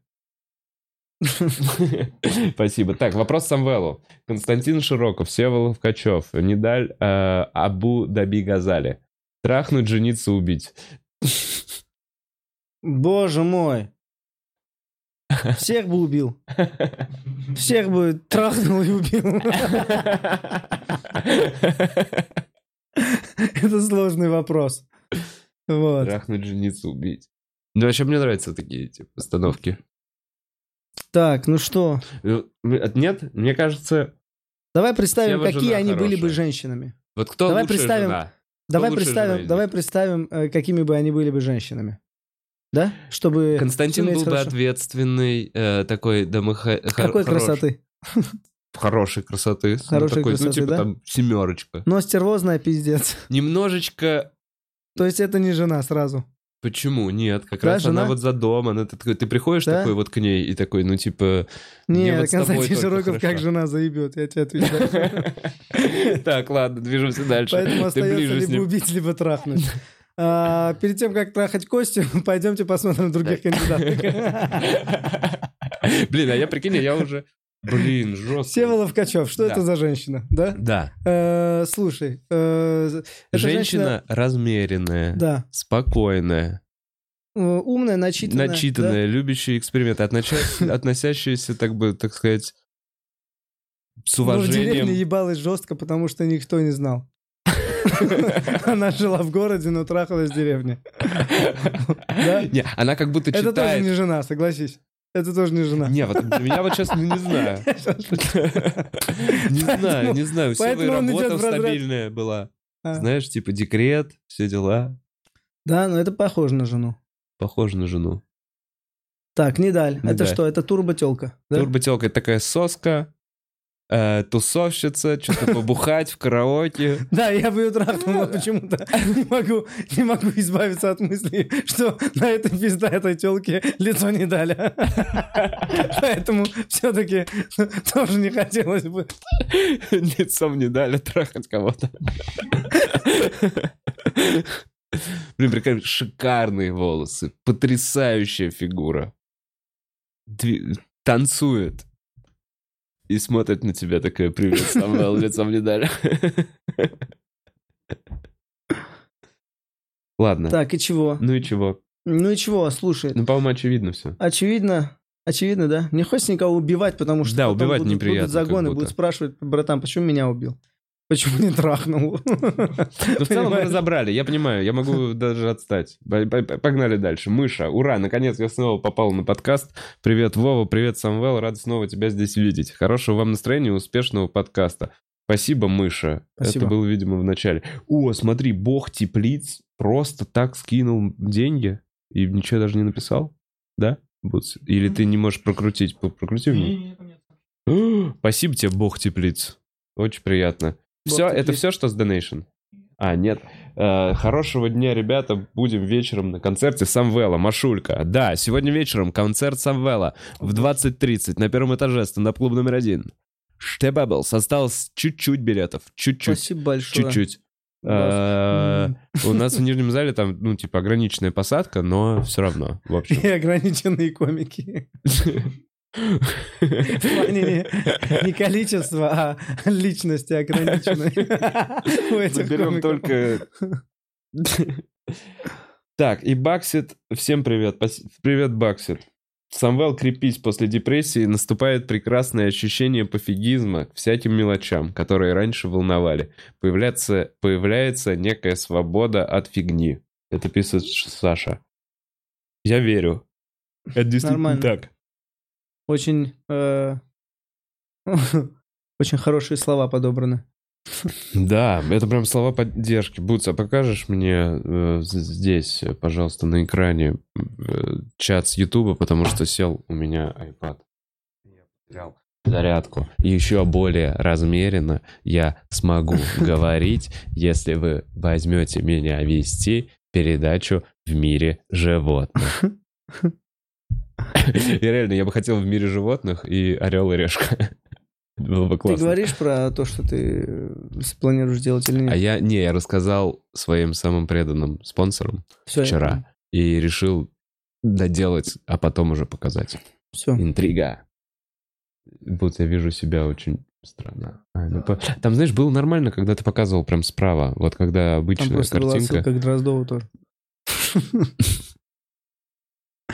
Спасибо. Так, вопрос Самвелу. Константин Широков, Всеволод Ткачев, Недаль э, Абу Даби Газали. Трахнуть, жениться, убить. Боже мой. Всех бы убил. Всех бы трахнул и убил. Это сложный вопрос. Вот. Трахнуть, жениться, убить. Ну, вообще мне нравятся такие типа, постановки. Так, ну что? Э, нет, мне кажется... Давай представим, какие они хорошая. были бы женщинами. Вот кто давай представим, жена? Кто давай представим, давай представим, э, какими бы они были бы женщинами. Да? Чтобы Константин был хорошо. бы ответственный, э, такой домоха... Какой хор- красоты? Хорошей красоты. Хорошей ну, такой, красоты, ну, типа да? там семерочка. Но стервозная пиздец. Немножечко... То есть это не жена сразу? Почему? Нет, как да, раз жена? она вот за дом, она ты, ты приходишь да? такой вот к ней и такой, ну типа... Нет, вот Константин Широков как жена заебет, я тебе отвечаю. Так, ладно, движемся дальше. Поэтому остается либо убить, либо трахнуть. А, перед тем, как трахать Костю, пойдемте посмотрим других кандидатов. Блин, а я прикинь, я уже... Блин, жестко. Всеволод Качев, что да. это за женщина, да? Да. Э, слушай, э, женщина, женщина размеренная, да. спокойная, э, умная, начитанная, начитанная, да? любящая эксперименты, относящаяся, так бы, так сказать, с уважением. Ну, в деревне ебалась жестко, потому что никто не знал. Она жила в городе, но трахалась в деревне. Не, она как будто читает... Это тоже не жена, согласись. Это тоже не жена. Не, вот меня вот честно не знаю. Не знаю, не знаю. У Севы работа стабильная была. А. Знаешь, типа декрет, все дела. Да, но это похоже на жену. Похоже на жену. Так, Недаль. Это что? Это турботелка. Турботелка — это такая соска, э, тусовщица, что-то побухать в караоке. Да, я бы ее трахнул, но почему-то не могу, не могу избавиться от мысли, что на этой пизда этой телке лицо не дали. Поэтому все-таки тоже не хотелось бы. Лицом не дали трахать кого-то. Блин, прикольно, шикарные волосы, потрясающая фигура. Танцует и смотрит на тебя такая, привет, Самвел, лицом не дали. Ладно. Так, и чего? Ну и чего? Ну и чего, слушай. Ну, по-моему, очевидно все. Очевидно, очевидно, да? Не хочется никого убивать, потому что да, убивать будут, неприятно, будут загоны, будут спрашивать, братан, почему меня убил? Почему не трахнул? Ну, в целом мы разобрали, я понимаю, я могу даже отстать. Погнали дальше. Мыша, ура, наконец я снова попал на подкаст. Привет, Вова, привет, Самвел, рад снова тебя здесь видеть. Хорошего вам настроения и успешного подкаста. Спасибо, Мыша. Спасибо. Это было, видимо, в начале. О, смотри, бог теплиц просто так скинул деньги и ничего даже не написал? Да? Или ты не можешь прокрутить? Прокрути мне. Спасибо тебе, бог теплиц. Очень приятно. Все, это все, что с Donation? А, нет. Э, хорошего дня, ребята. Будем вечером на концерте Самвела, Машулька. Да, сегодня вечером концерт Самвела в 20.30 на первом этаже стендап-клуб номер один. Штебаблс. Осталось чуть-чуть билетов. Чуть-чуть. Спасибо большое. Чуть-чуть. Э, у нас в нижнем зале там, ну, типа, ограниченная посадка, но все равно, в общем. И ограниченные комики. В плане не, не количество, а личности ограничены. Берем только... Так, и Баксит, всем привет. Привет, Баксит. Самвел, крепись, после депрессии наступает прекрасное ощущение пофигизма к всяким мелочам, которые раньше волновали. Появляется, появляется некая свобода от фигни. Это пишет Саша. Я верю. Это действительно Нормально. так. Очень, э, очень хорошие слова подобраны. Да, это прям слова поддержки. Буц, а покажешь мне э, здесь, пожалуйста, на экране э, чат с Ютуба, потому что сел у меня iPad. Я потерял. зарядку еще более размеренно я смогу говорить, если вы возьмете меня вести передачу в мире животных. И реально, я бы хотел в мире животных и орел и решка. Было бы Ты классно. говоришь про то, что ты э, планируешь делать или нет? А я, не, я рассказал своим самым преданным спонсорам Всё, вчера и решил доделать, а потом уже показать. Все. Интрига. Будто я вижу себя очень странно. А, ну, по- Там, знаешь, было нормально, когда ты показывал прям справа. Вот когда Там обычная просто была картинка. ссылка к Дроздову тоже.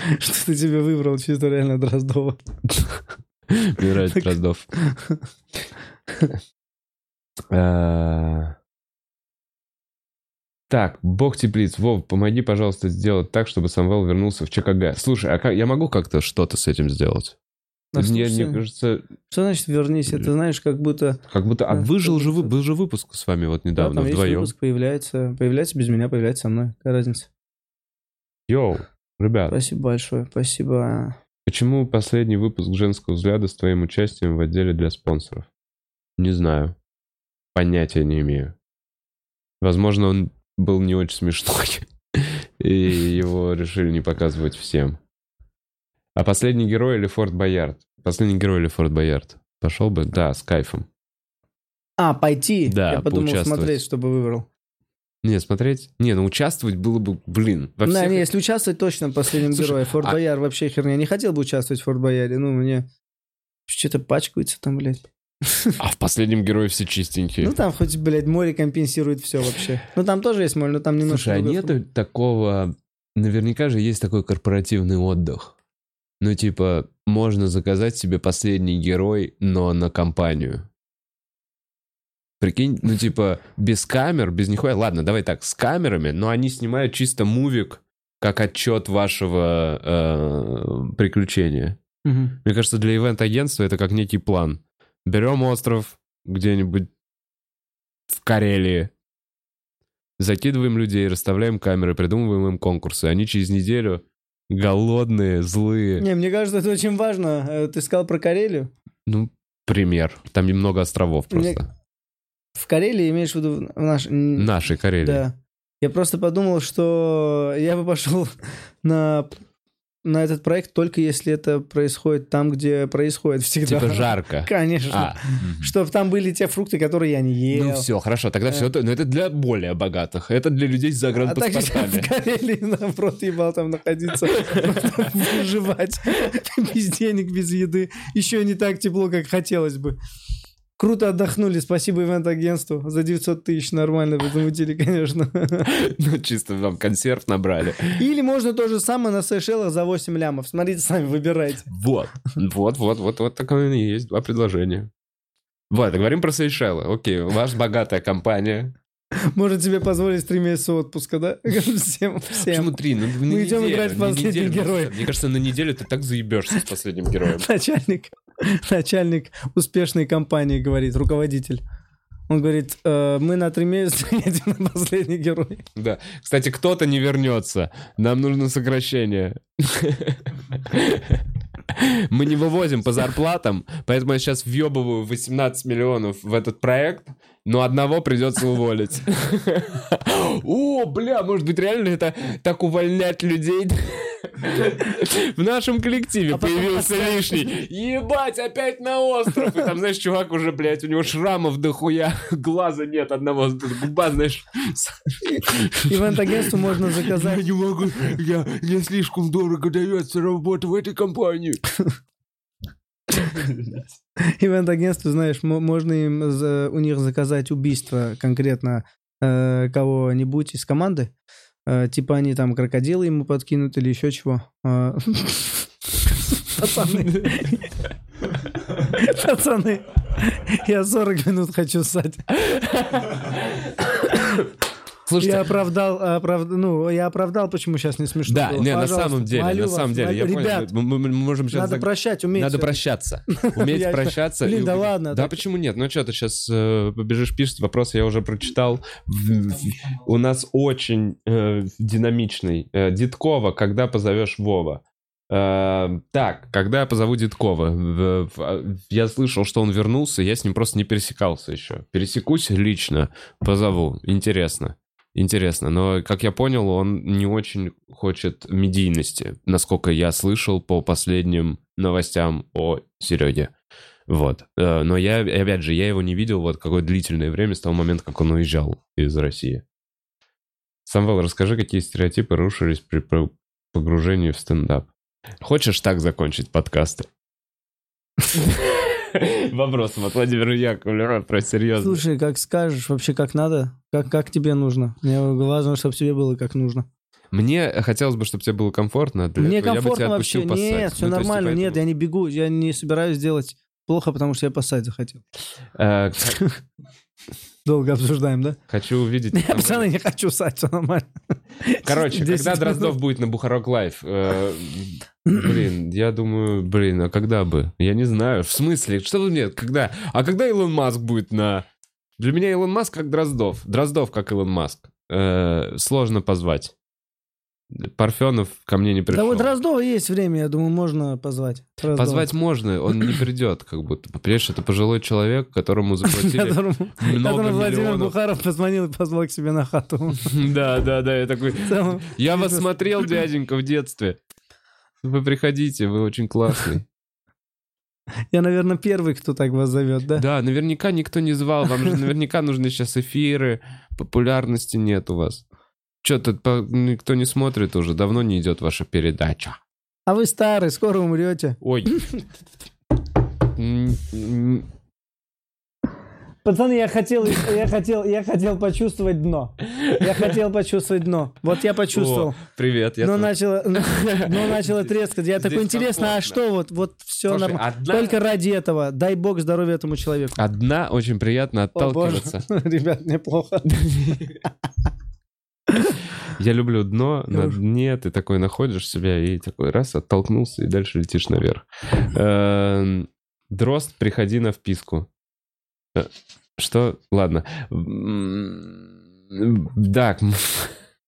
Что ты тебе выбрал чисто реально Дроздова. Так. Дроздов. А, Так, бог теплиц. Вов, помоги, пожалуйста, сделать так, чтобы Самвел вернулся в ЧКГ. Слушай, а как- я могу как-то что-то с этим сделать? Да, мне, мне кажется, Что значит вернись? Это знаешь, как будто... как будто... А Да, выжил же, вы- 100%. был же выпуск с вами вот Да, недавно, там есть вдвоем. выпуск, появляется, появляется без меня, появляется со мной. Какая разница? Йоу, ребят, Спасибо большое, спасибо. почему последний выпуск «Женского взгляда» с твоим участием в отделе для спонсоров? Не знаю. Понятия не имею. Возможно, он был не очень смешной. И его решили не показывать всем. А последний герой или Форт Боярд? Последний герой или Форт Боярд? Пошел бы? Да, с кайфом. А, пойти? Да, Я подумал смотреть, чтобы выбрал. Не, смотреть? Не, ну участвовать было бы, блин, во Да, всех... не, если участвовать точно в последнем Слушай, герое. Форт а- Бояр вообще херня. Не хотел бы участвовать в Форт Бояре. Ну, мне что-то пачкается там, блядь. А в последнем герое все чистенькие. Ну, там хоть, блядь, море компенсирует все вообще. Ну, там тоже есть море, но там немножко... Слушай, а нету формат. такого... Наверняка же есть такой корпоративный отдых. Ну, типа, можно заказать себе последний герой, но на компанию. Прикинь, ну, типа, без камер, без нихуя. Ладно, давай так, с камерами, но они снимают чисто мувик, как отчет вашего э, приключения. Мгм. Мне кажется, для ивент-агентства это как некий план. Берем остров где-нибудь в Карелии, закидываем людей, расставляем камеры, придумываем им конкурсы. Они через неделю голодные, злые. Не, мне кажется, это очень важно. Э, Ты сказал про Карелию. Ну, пример. Там немного островов Мне- просто. В Карелии имеешь в виду в наш... Нашей Карелии. Да. Я просто подумал, что я бы пошел на, на этот проект только если это происходит там, где происходит всегда. Типа жарко. Конечно. А. Чтобы там были те фрукты, которые я не ел. ну все, хорошо, тогда все. Но это для более богатых. Это для людей с а так загранпаспортами. в Карелии, наоборот, ебал там находиться, выживать без денег, без еды. Еще не так тепло, как хотелось бы. Круто отдохнули, спасибо ивент-агентству. За 900 тысяч нормально вы замутили, конечно. Ну, чисто там консерв набрали. Или можно то же самое на Сейшелах за 8 лямов. Смотрите, сами выбирайте. Вот, вот, вот, вот, вот такое и есть, два предложения. Вот, говорим про Сейшелы. Окей, у вас богатая компания. Может себе позволить 3 месяца отпуска, да? Всем, Почему всем. три? Ну, Мы идем неделю, играть в последний неделю. герой. Мне кажется, на неделю ты так заебешься с последним героем. Начальник, начальник успешной компании говорит, руководитель. Он говорит, «Э, мы на три месяца едем на последний герой. Да. Кстати, кто-то не вернется. Нам нужно сокращение. Мы не вывозим по зарплатам, поэтому я сейчас въебываю 18 миллионов в этот проект, но одного придется уволить. О, бля, может быть, реально это так увольнять людей? В нашем коллективе А потом появился лишний. Ебать, опять на остров. И там, знаешь, чувак уже, блядь, у него шрамов дохуя, глаза нет одного, губа, знаешь, Ивент-агентству можно заказать. не могу, я, мне слишком дорого дается работа в этой компании. Ивент-агентству, знаешь, мо- можно им за- у них заказать убийство конкретно э, кого-нибудь из команды. Э, типа они там крокодилы ему подкинут или еще чего. Э, Пацаны. Пацаны, я 40 минут хочу ссать. Слушайте, Я оправдал, оправд- ну, я оправдал, почему сейчас не смешно да, было. не, на самом деле, на вас, самом деле, я молю- понял, Ребят, мы, можем сейчас... надо прощать, уметь. Надо прощаться. Уметь прощаться. Блин, да ладно, Да почему нет? Ну что, ты сейчас побежишь пишет, вопрос я уже прочитал. У нас очень э, динамичный. Э, Дедкова, когда позовешь Вова? Э, Так, когда я позову Дедкова? В- Я слышал, что он вернулся, я с ним просто не пересекался еще. Пересекусь лично, позову. Интересно. Интересно. Но, как я понял, он не очень хочет медийности, насколько я слышал по последним новостям о Сереге. Вот. Э, Но я, опять же, я его не видел вот какое длительное время с того момента, как он уезжал из России. Самвел, расскажи, какие стереотипы рушились при погружении в стендап. Хочешь так закончить подкасты? Вопросом от Владимира Яковлева про серьезно. Слушай, как скажешь, вообще как надо, как, как тебе нужно. Мне важно, чтобы тебе было как нужно. Мне хотелось бы, чтобы тебе было комфортно. Для Мне этого я бы комфортно тебя вообще. поссать. Нет, все Ну, есть, нормально. типа, Нет, я не бегу, я не собираюсь делать плохо, потому что я поссать захотел. э, Долго обсуждаем, да? Хочу увидеть... Я, пацаны, не хочу ссать, все нормально. Короче, 10 когда Дроздов будет на Бухарок Лайв? Блин, я думаю, блин, а когда бы? Я не знаю. В смысле? Что вы мне? Когда? А когда Илон Маск будет на... Для меня Илон Маск как Дроздов. Дроздов как Илон Маск. Э, Сложно позвать. Парфенов ко мне не Да пришел. вот Дроздова есть время, я думаю, можно позвать. Дроздова. Позвать можно, он не придет, как будто. Понимаешь, это пожилой человек, которому заплатили Которому, много которому Владимир миллионов. Бухаров позвонил и позвал к себе на хату. Да, да, да, я такой... Я вас смотрел, дяденька, в детстве. Вы приходите, вы очень классный. Я, наверное, первый, кто так вас зовет, да? Да, наверняка никто не звал. Вам же наверняка нужны сейчас эфиры. Популярности нет у вас. Что-то никто не смотрит уже. Давно не идет ваша передача. А вы старый, скоро умрете. Ой. Пацаны, я хотел, я хотел, я хотел почувствовать дно. Я хотел почувствовать дно. Вот я почувствовал. о, Привет. я Но тут. начало, но начало трескать. Я такой, здесь интересно, а что вот, вот все Слушай, нормально. одна- Только ради этого. Дай бог здоровья этому человеку. Одна очень приятно О, боже. отталкиваться. Ребят, мне плохо. Я люблю дно, на дне ты такой находишь себя и такой раз оттолкнулся и дальше летишь наверх. Эм, Дрозд, приходи на вписку. Что? Ладно. Так.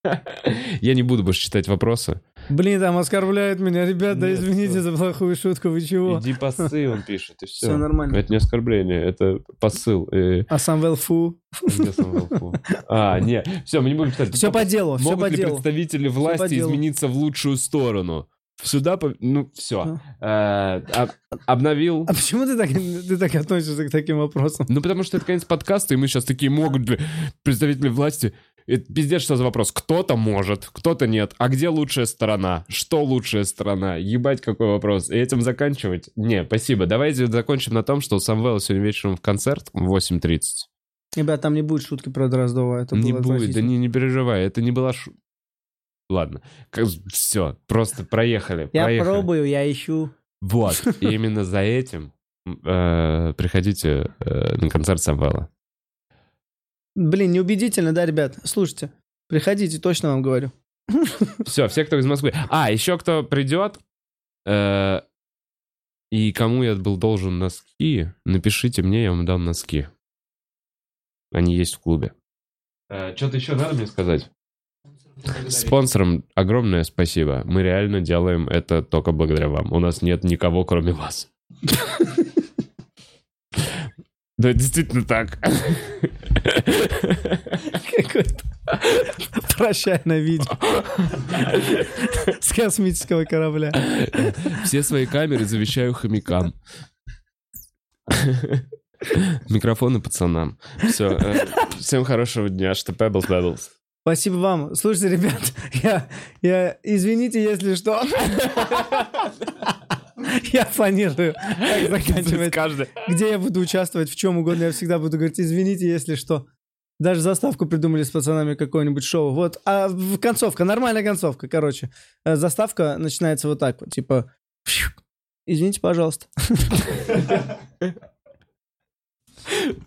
Я не буду больше читать вопросы. Блин, там оскорбляют меня. Ребята, Нет, извините что? за плохую шутку, вы чего? Иди посыл, он пишет, и все. Все нормально. Это не оскорбление, это посыл. Э, А Самвел фу. где? А, не, все, мы не будем читать. Все по делу, все Могут по ли делу. представители по власти измениться в лучшую сторону? Сюда, ну, все. Обновил. А почему ты так, ты так относишься к таким вопросам? Ну, потому что это конец подкаста, и мы сейчас такие, могут ли представители власти... Это пиздец, что за вопрос. Кто-то может, кто-то нет. А где лучшая сторона? Что лучшая сторона? Ебать, какой вопрос. И этим заканчивать? Не, спасибо. Давайте закончим на том, что у Самвела сегодня вечером в концерт в 8.30. Ребят, там не будет шутки про Дроздова. Это не будет, да не, не переживай, это не была шу... Ладно, все, просто проехали. Я проехали. пробую, я ищу. Вот, и именно за этим э, приходите э, на концерт Самвела. Блин, неубедительно, да, ребят? Слушайте, приходите, точно вам говорю. Все, все, кто из Москвы. А, еще кто придет, э, и кому я был должен носки, напишите мне, я вам дам носки. Они есть в клубе. Что-то еще надо мне сказать? Спонсорам огромное спасибо. Мы реально делаем это только благодаря вам. У нас нет никого, кроме вас. Да, действительно так. Какое-то прощальное видео с космического корабля. Все свои камеры завещаю хомякам. Микрофоны пацанам. Все. Всем хорошего дня. Что Pebbles Pebbles. Спасибо вам. Слушайте, ребят, я, я извините, если что. Я планирую заканчивать. Каждый. Где я буду участвовать, в чем угодно, я всегда буду говорить, извините, если что. Даже заставку придумали с пацанами какое-нибудь шоу. Вот, а концовка, нормальная концовка, короче. Э, Заставка начинается вот так вот, типа, извините, пожалуйста.